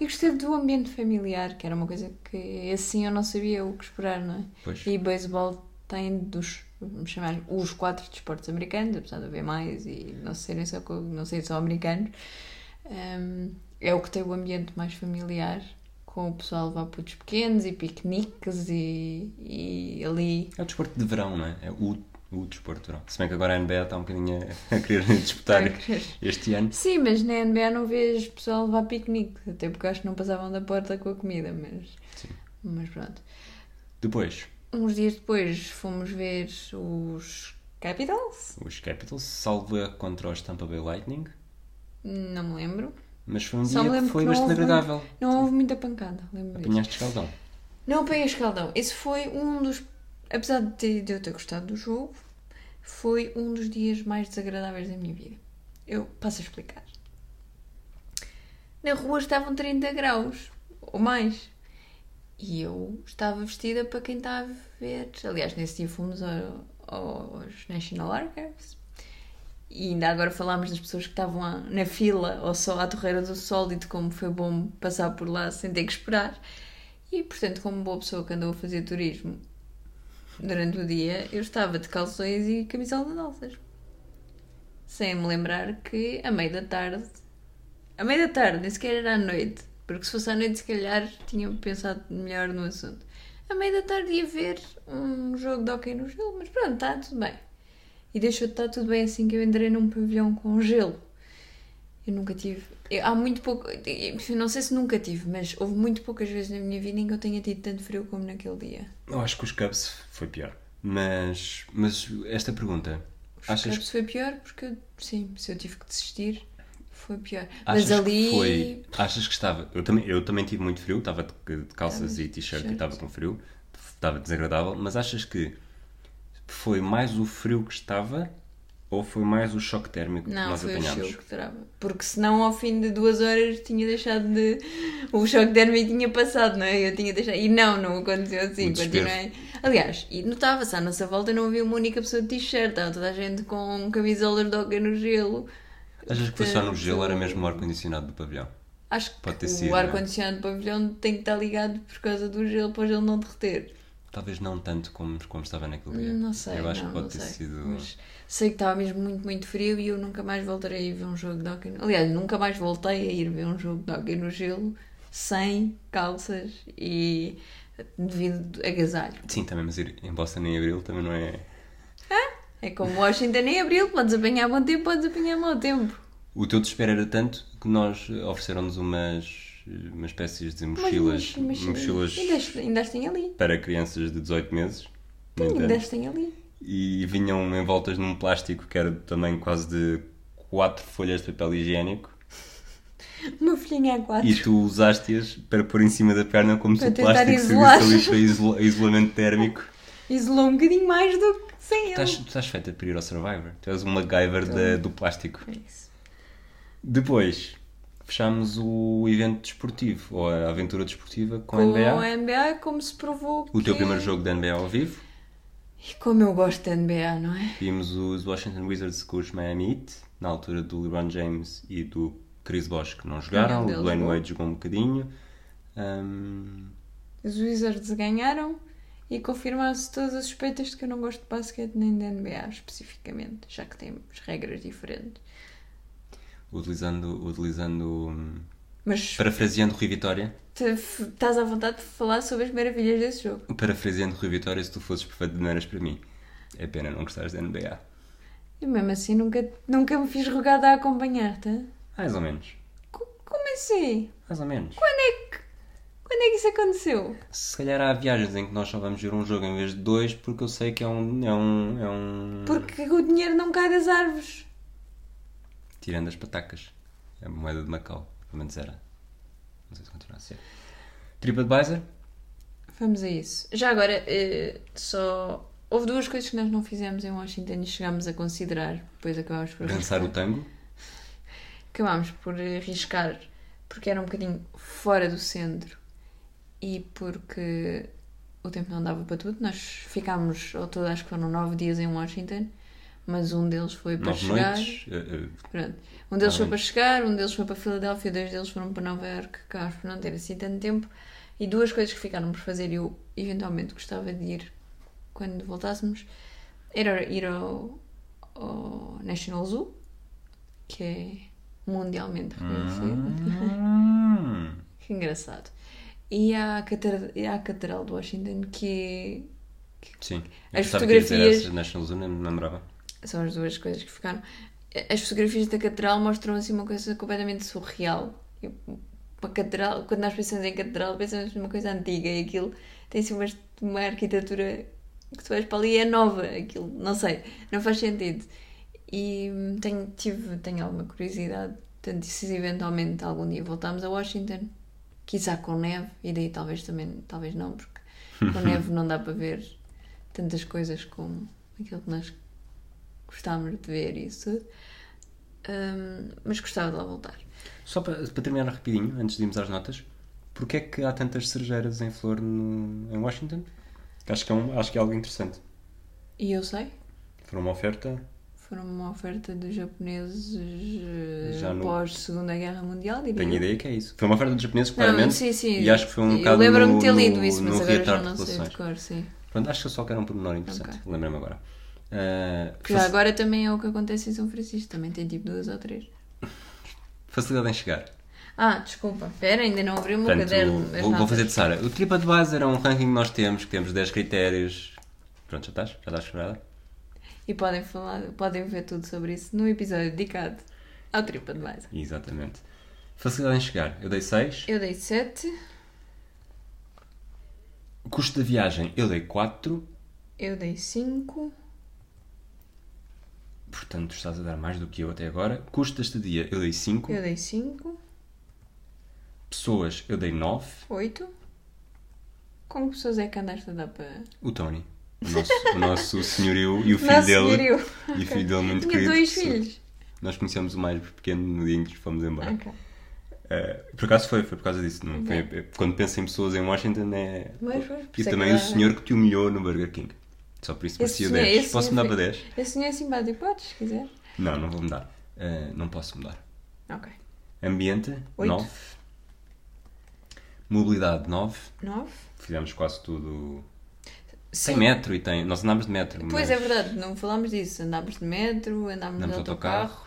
E gostei do ambiente familiar, que era uma coisa que assim eu não sabia o que esperar, não é? Pois. E beisebol tem dos, vamos chamar, os quatro desportos americanos, apesar de haver mais e não serem só, não serem só americanos. Hum, é o que tem o ambiente mais familiar, com o pessoal levar putos pequenos e piqueniques e, e ali. É o desporto de verão, não é? É o, o desporto de verão. Se bem que agora a NBA está um bocadinho a, a querer disputar a querer. este ano. Sim, mas na NBA não vês pessoal a levar piquenique, até porque acho que não passavam da porta com a comida, mas, Sim. mas pronto. Depois, Uns dias depois fomos ver os Capitals, os Capitals, erro contra os Tampa Bay Lightning. Não me lembro. Mas foi um Só dia que foi que bastante agradável. Não houve muita pancada, lembro disso. Apanhaste escaldão. Não apanhei escaldão. Esse foi um dos. Apesar de, ter- de eu ter gostado do jogo, foi um dos dias mais desagradáveis da minha vida. Eu passo a explicar. Na rua estavam 30 graus, ou mais. E eu estava vestida para quem está a ver. Aliás, nesse dia fomos ao- aos National Archives. E ainda agora falámos das pessoas que estavam na fila ou só à Torreira do Sol e de como foi bom passar por lá sem ter que esperar. E, portanto, como boa pessoa que andou a fazer turismo durante o dia, eu estava de calções e camisola de alças. Sem me lembrar que, à meia da tarde... À meia da tarde, nem sequer era à noite. Porque se fosse à noite, se calhar, tinha pensado melhor no assunto. À meia da tarde ia ver um jogo de hóquei no gelo, mas pronto, está tudo bem. E deixou de estar tudo bem assim que eu entrei num pavilhão com gelo. Eu nunca tive. eu- há muito pouco. eu não sei se nunca tive, mas houve muito poucas vezes na minha vida em que eu tenha tido tanto frio como naquele dia. Eu acho que os Cubs foi pior. Mas, mas esta pergunta, achas, Achas... foi pior porque, sim, se eu tive que desistir, foi pior. achas mas ali. que foi. Achas que estava. Eu também, eu também tive muito frio, estava de, calças e t-shirt e estava com frio, estava desagradável, mas achas que foi mais o frio que estava ou foi mais o choque térmico que Não, nós foi o apanhámos? show que trava. Porque senão ao fim de duas horas tinha deixado de. O choque térmico tinha passado, não é? Eu tinha deixado. E não, não aconteceu assim. Continuei. Aliás, e notava-se à nossa volta não havia uma única pessoa de t-shirt, estava toda a gente com camisolas de hóquei no gelo. Achas que foi só no gelo, era mesmo o ar-condicionado do pavilhão? Acho que Pode ter o não é? ar-condicionado do pavilhão tem que estar ligado por causa do gelo para o gelo não derreter. Talvez não tanto como, como estava naquele dia. Não sei, Eu acho não, que pode ter sei. sido. Mas sei que estava mesmo muito, muito frio e eu nunca mais voltarei a ver um jogo de no- Aliás, nunca mais voltei a ir ver um jogo de hóquei no gelo sem calças e devido a agasalho. Sim, também, mas ir em Boston em Abril também não é. É como Washington em Abril, podes apanhar bom tempo, podes apanhar mau tempo. O teu desespero era tanto que nós ofereceram-nos umas, umas espécies de mochilas, Mas- mas- mochilas Ainda, as- ainda as tem ali. para crianças de 18 meses. no Ainda as tem ali. e vinham envoltas num plástico que era também quase de quatro folhas de papel higiênico Uma folhinha a quatro. e tu usaste-as para pôr em cima da perna como se Para o tentar plástico servisse ali para isola- isolamento térmico. Isolou um bocadinho mais do que sem ele. tu estás feita para ir ao Survivor. Tu és uma MacGyver da- do plástico. É isso. Depois, fechámos o evento desportivo, ou a aventura desportiva com, Com a NBA. a NBA, como se provou O teu que- primeiro jogo da NBA ao vivo. E como eu gosto da NBA, não é? Vimos os Washington Wizards com os Miami Heat, na altura do LeBron James e do Chris Bosh, que não jogaram. O Dwayne jogou. Wade jogou um bocadinho. Hum, Os Wizards ganharam e confirmaram-se todas as suspeitas de que eu não gosto de basquete nem da NBA especificamente, já que temos regras diferentes. Utilizando, utilizando hum, Mas parafraseando Rui Vitória. estás à vontade de falar sobre as maravilhas desse jogo. Parafraseando Rui Vitória, se tu fosses perfeito não eras para mim. É pena não gostares da NBA. E mesmo assim nunca, nunca me fiz rogada a acompanhar-te. Mais ou menos. Co- Como assim? Mais ou menos. Quando é que, quando é que isso aconteceu? Se calhar há viagens em que nós só vamos ver um jogo em vez de dois, porque eu sei que é um. É um, é um... Porque o dinheiro não cai das árvores. Tirando as patacas. A moeda de Macau. Pelo menos era. Não sei se continua a ser. TripAdvisor. Vamos a isso. Já agora, eh, só. Houve duas coisas que nós não fizemos em Washington e chegámos a considerar, depois acabámos por Dançar o tango. Acabámos por arriscar porque era um bocadinho fora do centro e porque o tempo não dava para tudo. Nós ficámos, ao todo, acho que foram nove dias em Washington, mas um deles foi para Nove chegar. noites. eh, eh, Pronto. Um deles Ah, foi para chegar, um deles foi para Filadélfia, dois deles foram para Nova Iorque, acabámos por não ter assim tanto tempo. E duas coisas que ficaram por fazer e eu eventualmente gostava de ir quando voltássemos, era ir ao, ao National Zoo, que é mundialmente reconhecido. Hum. que engraçado. E à, catedral, e à Catedral de Washington, que Sim. As Eu gostava que ia dizer fotografias- essa National Zoo, nem me lembrava. São as duas coisas que ficaram. As fotografias da catedral mostram assim uma coisa completamente surreal. Uma catedral, quando nós pensamos em catedral, pensamos numa coisa antiga e aquilo tem assim uma, uma arquitetura que tu vais para ali e é nova. Aquilo, não sei, não faz sentido. E hum, tenho, tive, tenho alguma curiosidade. Portanto, se eventualmente algum dia voltarmos a Washington, quizá com neve, e daí talvez também, talvez não, porque com neve não dá para ver tantas coisas como aquilo que nós gostávamos de ver isso. Hum, mas gostava de lá voltar. Só para, para terminar rapidinho, antes de irmos às notas, porquê é que há tantas cerejeiras em flor no, em Washington? Acho que, é um, acho que é algo interessante. E eu sei, Foi uma oferta. foram uma oferta dos japoneses eh, no- após Segunda Guerra Mundial, diria Tenho ideia que é isso. Foi uma oferta dos japoneses, Não, claramente. sim, sim. E acho que foi um bocado lembro-me de ter lido isso, mas agora já não sei de cor, sim. Pronto, acho que só que era um pormenor interessante. Ok. Lembrei-me agora. Ah, Já faci- agora também é o que acontece em São Francisco, também tem tipo duas ou três. Facilidade em chegar. Ah, desculpa, espera, ainda não abri o meu Portanto, caderno. vou, vou fazer de Sara. O TripAdvisor é um ranking que nós temos, que temos 10 critérios. Pronto, já estás? Já estás preparada? E podem, falar, podem ver tudo sobre isso no episódio dedicado ao TripAdvisor. Exatamente. Facilidade em chegar. Eu dei 6. Eu dei 7, Custo da viagem, eu dei 4. eu dei 5, Portanto, estás a dar mais do que eu até agora. Custo da estadia, eu dei 5. eu dei 5, Pessoas, eu dei 9. 8. Com que pessoas é que andaste a dar para. O Tony. O nosso, o nosso senhorio e o filho Nosso dele. senhorio. E o filho dele muito Tinha querido. dois filhos. Nós conhecemos o mais pequeno no dia em que fomos embora. Ok. Eh, por acaso foi, foi por causa disso. Não? Foi- Ok. quando penso em pessoas em Washington é. Mas foi, E é também o senhor que te humilhou no Burger King. Só por isso parecia senhor- 10. esse Posso mudar para foi- 10? Esse senhor é simpático, podes, se quiser. Não, não vou mudar. Eh, não posso mudar. Ok. Ambiente, Oito. 9. Mobilidade, 9. 9. Fizemos quase tudo. Sim. Tem metro e tem. Nós andámos de metro. Pois mas é verdade, não falámos disso. Andámos de metro, andámos Andámos de autocarro. autocarro.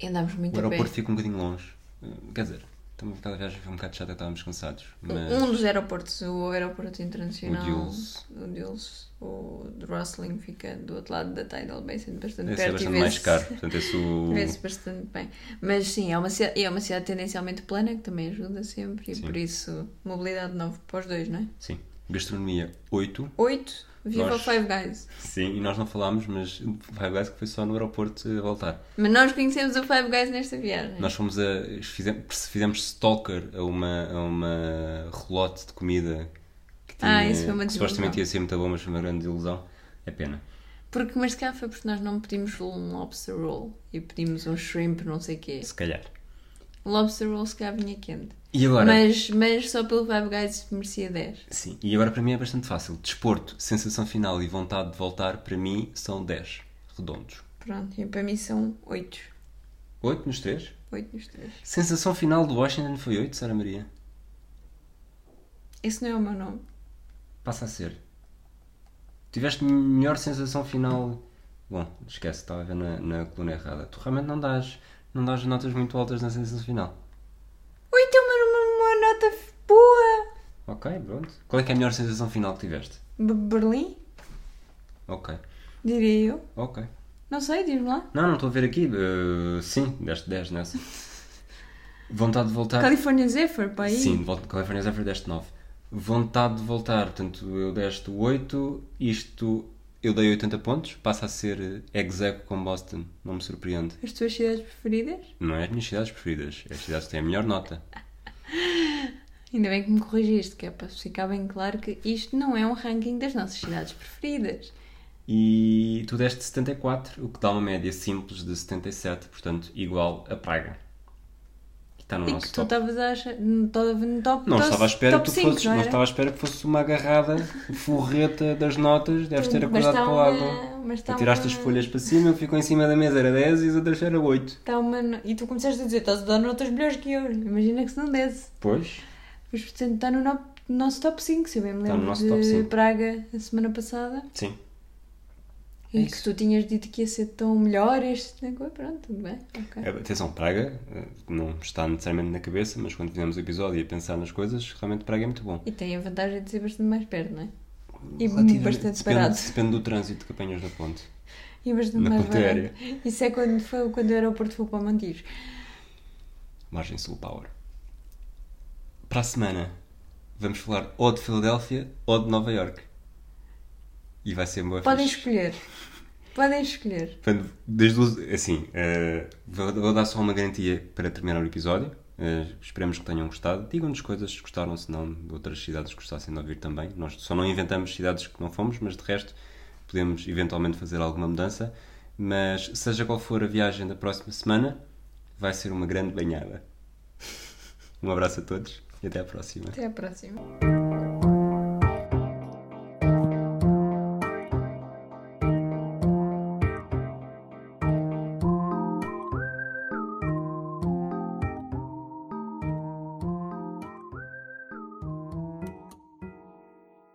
E andámos muito O a pé. aeroporto fica um bocadinho longe. Eh, Quer dizer, também aquela viagem foi um bocado chata, estávamos cansados. Mas Um dos aeroportos, o aeroporto internacional, O Dulles. o Dulles, o de Rosslyn fica do outro lado da Tidal Basin, bastante esse é perto bastante e mais caro. Portanto, esse o. vê-se bastante bem. Mas sim, é uma, cidade, é uma cidade tendencialmente plana, que também ajuda sempre, e Sim. por isso, mobilidade 9 para os dois, não é? Sim. Gastronomia, 8. 8, viva Nós- Five Guys. Sim, e nós não falámos, mas Five Guys que foi só no aeroporto a voltar. Mas nós conhecemos o Five Guys nesta viagem. Nós fomos a. Fizemos, fizemos stalker a uma, a uma relote de comida que tinha, Ah, isso foi uma que supostamente ia ser muito bom, mas foi uma grande desilusão. É pena. Porque, mas se calhar foi porque nós não pedimos um lobster roll e pedimos um shrimp, não sei o quê. Se calhar. Lobster roll se calhar vinha quente. E agora? Mas, mas só pelo Five Guys merecia 10. Sim, e agora para mim é bastante fácil. Desporto, sensação final e vontade de voltar, para mim são 10 redondos. Pronto, e para mim são 8. 8 nos 3. 8 nos 3. Sensação final do Washington foi 8, Sara Maria? Esse não é o meu nome. Passa a ser. Tiveste melhor sensação final. Bom, esquece, estava a ver na, na coluna errada. Tu realmente não dás, não dás notas muito altas na sensação final. 8 é uma, uma, nota boa. Ok, pronto. Qual é que é a melhor sensação final que tiveste? B- Berlim, Ok, diria eu. ok. Não sei, diz-me lá. Não, não estou a ver aqui. eh, sim, deste 10 nessa. Vontade de voltar. California Zephyr, para aí. Sim, volta California Zephyr deste 9. Vontade de voltar, portanto, eu deste 8, isto eu dei 80 pontos, passa a ser execo com Boston, não me surpreende. As tuas cidades preferidas? Não é as minhas cidades preferidas, é as cidades que têm a melhor nota. Ainda bem que me corrigiste, que é para ficar bem claro que isto não é um ranking das nossas cidades preferidas. E tu deste 74, o que dá uma média simples de 77, portanto, igual a Praga. E está no E nosso que tu top. estavas a achar. No top, no top, Não top- estava à espera top que tu 5, fosses, não, não estava à espera que fosse uma agarrada forreta das notas, deves ter acordado está com uma- água. mas está Tu tiraste uma- as folhas para cima, ele ficou em cima da mesa, era 10 e as outras era 8. Está uma... E tu começaste a dizer, estás a dar notas melhores que eu. Imagina que se não desse. Pois. Mas portanto está no, no- no nosso top 5, se eu bem me Está no lembro nosso top de 5. Praga a semana passada. Sim. E É que isso. tu tinhas dito que ia ser tão melhor este. Pronto, tudo bem. ok. É, Atenção, Praga eh, não está necessariamente na cabeça, mas quando fizemos o episódio e a pensar nas coisas, realmente Praga é muito bom. E tem a vantagem de ser bastante mais perto, não é? E bastante depende, barato. Depende do trânsito que apanhas na ponte. E bastante Na mais ponte barato. aérea. Isso é quando, foi, quando o aeroporto foi para Mantiros. Margem Sul Power. Para a semana, vamos falar ou de Filadélfia ou de Nova York. E vai ser uma Podem fixe. escolher. Podem escolher. Portanto, desde o, assim, eh, vou, vou dar só uma garantia para terminar o episódio. Eh, esperemos que tenham gostado. Digam-nos coisas se gostaram, se não, de outras cidades que gostassem de ouvir também. Nós só não inventamos cidades que não fomos, mas de resto podemos eventualmente fazer alguma mudança. Mas seja qual for a viagem da próxima semana, vai ser uma grande banhada. Um abraço a todos e até à próxima. Até à próxima.